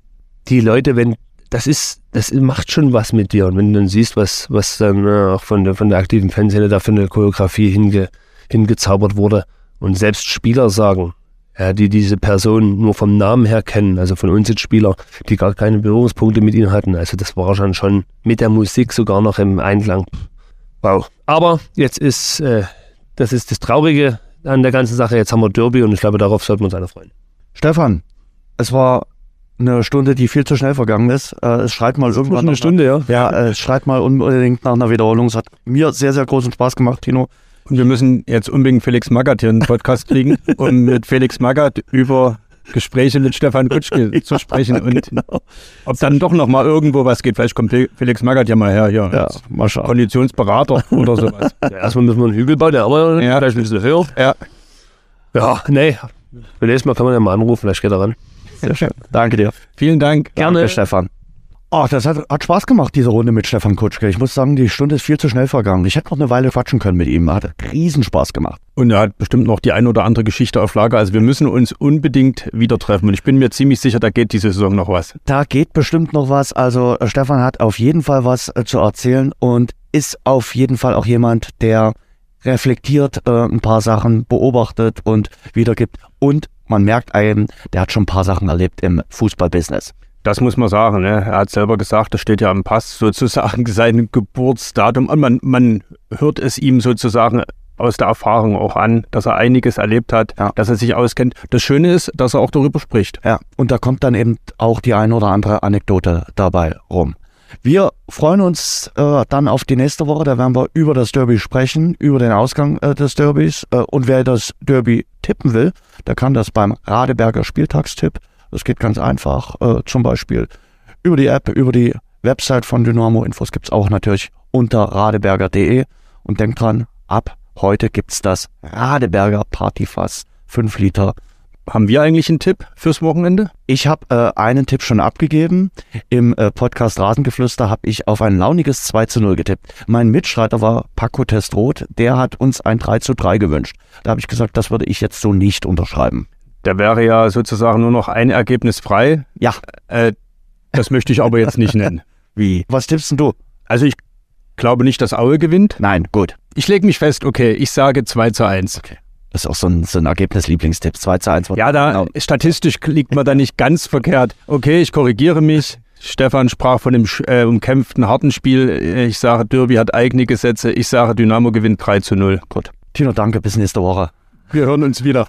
S4: Die Leute, wenn, das ist, das macht schon was mit dir. Und wenn du dann siehst, was, was dann äh, auch von der, von der aktiven Fanszene da für eine Choreografie hinge, hingezaubert wurde und selbst Spieler sagen, ja, die diese Person nur vom Namen her kennen, also von uns jetzt Spieler, die gar keine Berührungspunkte mit ihnen hatten. Also das war schon schon mit der Musik sogar noch im Einklang. Wow. Aber jetzt ist, äh, das ist das Traurige an der ganzen Sache. Jetzt haben wir Derby und ich glaube, darauf sollten wir uns alle freuen.
S2: Stefan, es war eine Stunde, die viel zu schnell vergangen ist. Äh, es schreit mal irgendwann.
S4: Eine Stunde, ja.
S2: Ja, äh, es schreit mal unbedingt nach einer Wiederholung. Es hat mir sehr, sehr großen Spaß gemacht, Tino.
S3: Und wir müssen jetzt unbedingt Felix Magath hier in den Podcast kriegen, um mit Felix Magath über Gespräche mit Stefan Kutschke zu sprechen und genau. ob dann doch noch mal irgendwo was geht. Vielleicht kommt Felix Magath ja mal her, hier. Ja, mal schauen. Konditionsberater oder sowas.
S4: Ja, erstmal müssen wir einen Hügel bauen, der aber ja. vielleicht ein bisschen höher.
S3: Ja.
S4: Ja, nee. Nächstes Mal kann man ja mal anrufen, vielleicht geht er ran.
S2: Sehr schön. Danke dir.
S3: Vielen Dank.
S2: Gerne. Danke, Stefan. Oh, das hat, hat Spaß gemacht, diese Runde mit Stefan Kutschke. Ich muss sagen, die Stunde ist viel zu schnell vergangen. Ich hätte noch eine Weile quatschen können mit ihm. Hat Riesenspaß gemacht.
S3: Und er hat bestimmt noch die ein oder andere Geschichte auf Lager. Also wir müssen uns unbedingt wieder treffen. Und ich bin mir ziemlich sicher, da geht diese Saison noch was.
S2: Da geht bestimmt noch was. Also äh, Stefan hat auf jeden Fall was äh, zu erzählen und ist auf jeden Fall auch jemand, der reflektiert äh, ein paar Sachen, beobachtet und wiedergibt. Und man merkt einem, der hat schon ein paar Sachen erlebt im Fußballbusiness.
S3: Das muss man sagen. Ne? Er hat selber gesagt, das steht ja im Pass sozusagen sein Geburtsdatum. Und man, man hört es ihm sozusagen aus der Erfahrung auch an, dass er einiges erlebt hat, ja. dass er sich auskennt. Das Schöne ist, dass er auch darüber spricht.
S2: Ja, und da kommt dann eben auch die ein oder andere Anekdote dabei rum. Wir freuen uns äh, dann auf die nächste Woche. Da werden wir über das Derby sprechen, über den Ausgang äh, des Derbys. Äh, und wer das Derby tippen will, der kann das beim Radeberger Spieltagstipp das geht ganz einfach. Äh, zum Beispiel über die App, über die Website von Dynamo. Infos gibt es auch natürlich unter radeberger.de. Und denkt dran, ab heute gibt es das Radeberger Partyfass 5 Liter.
S3: Haben wir eigentlich einen Tipp fürs Wochenende?
S2: Ich habe äh, einen Tipp schon abgegeben. Im äh, Podcast Rasengeflüster habe ich auf ein launiges 2 zu 0 getippt. Mein Mitstreiter war Paco Testroth. Der hat uns ein 3 zu 3 gewünscht. Da habe ich gesagt, das würde ich jetzt so nicht unterschreiben.
S3: Da wäre ja sozusagen nur noch ein Ergebnis frei.
S2: Ja.
S3: Äh, das möchte ich aber jetzt nicht nennen.
S2: Wie? Was tippst denn du?
S3: Also ich glaube nicht, dass Aue gewinnt.
S2: Nein, gut.
S3: Ich lege mich fest, okay, ich sage 2 zu 1.
S2: Okay. Das ist auch so ein, so ein Ergebnis-Lieblingstipp. 2 zu 1.
S3: Ja, da genau. statistisch liegt man da nicht ganz verkehrt. Okay, ich korrigiere mich. Stefan sprach von dem äh, umkämpften harten Spiel. Ich sage, Derby hat eigene Gesetze. Ich sage, Dynamo gewinnt 3 zu 0.
S2: Gut. Tino, danke. Bis nächste Woche.
S3: Wir hören uns wieder.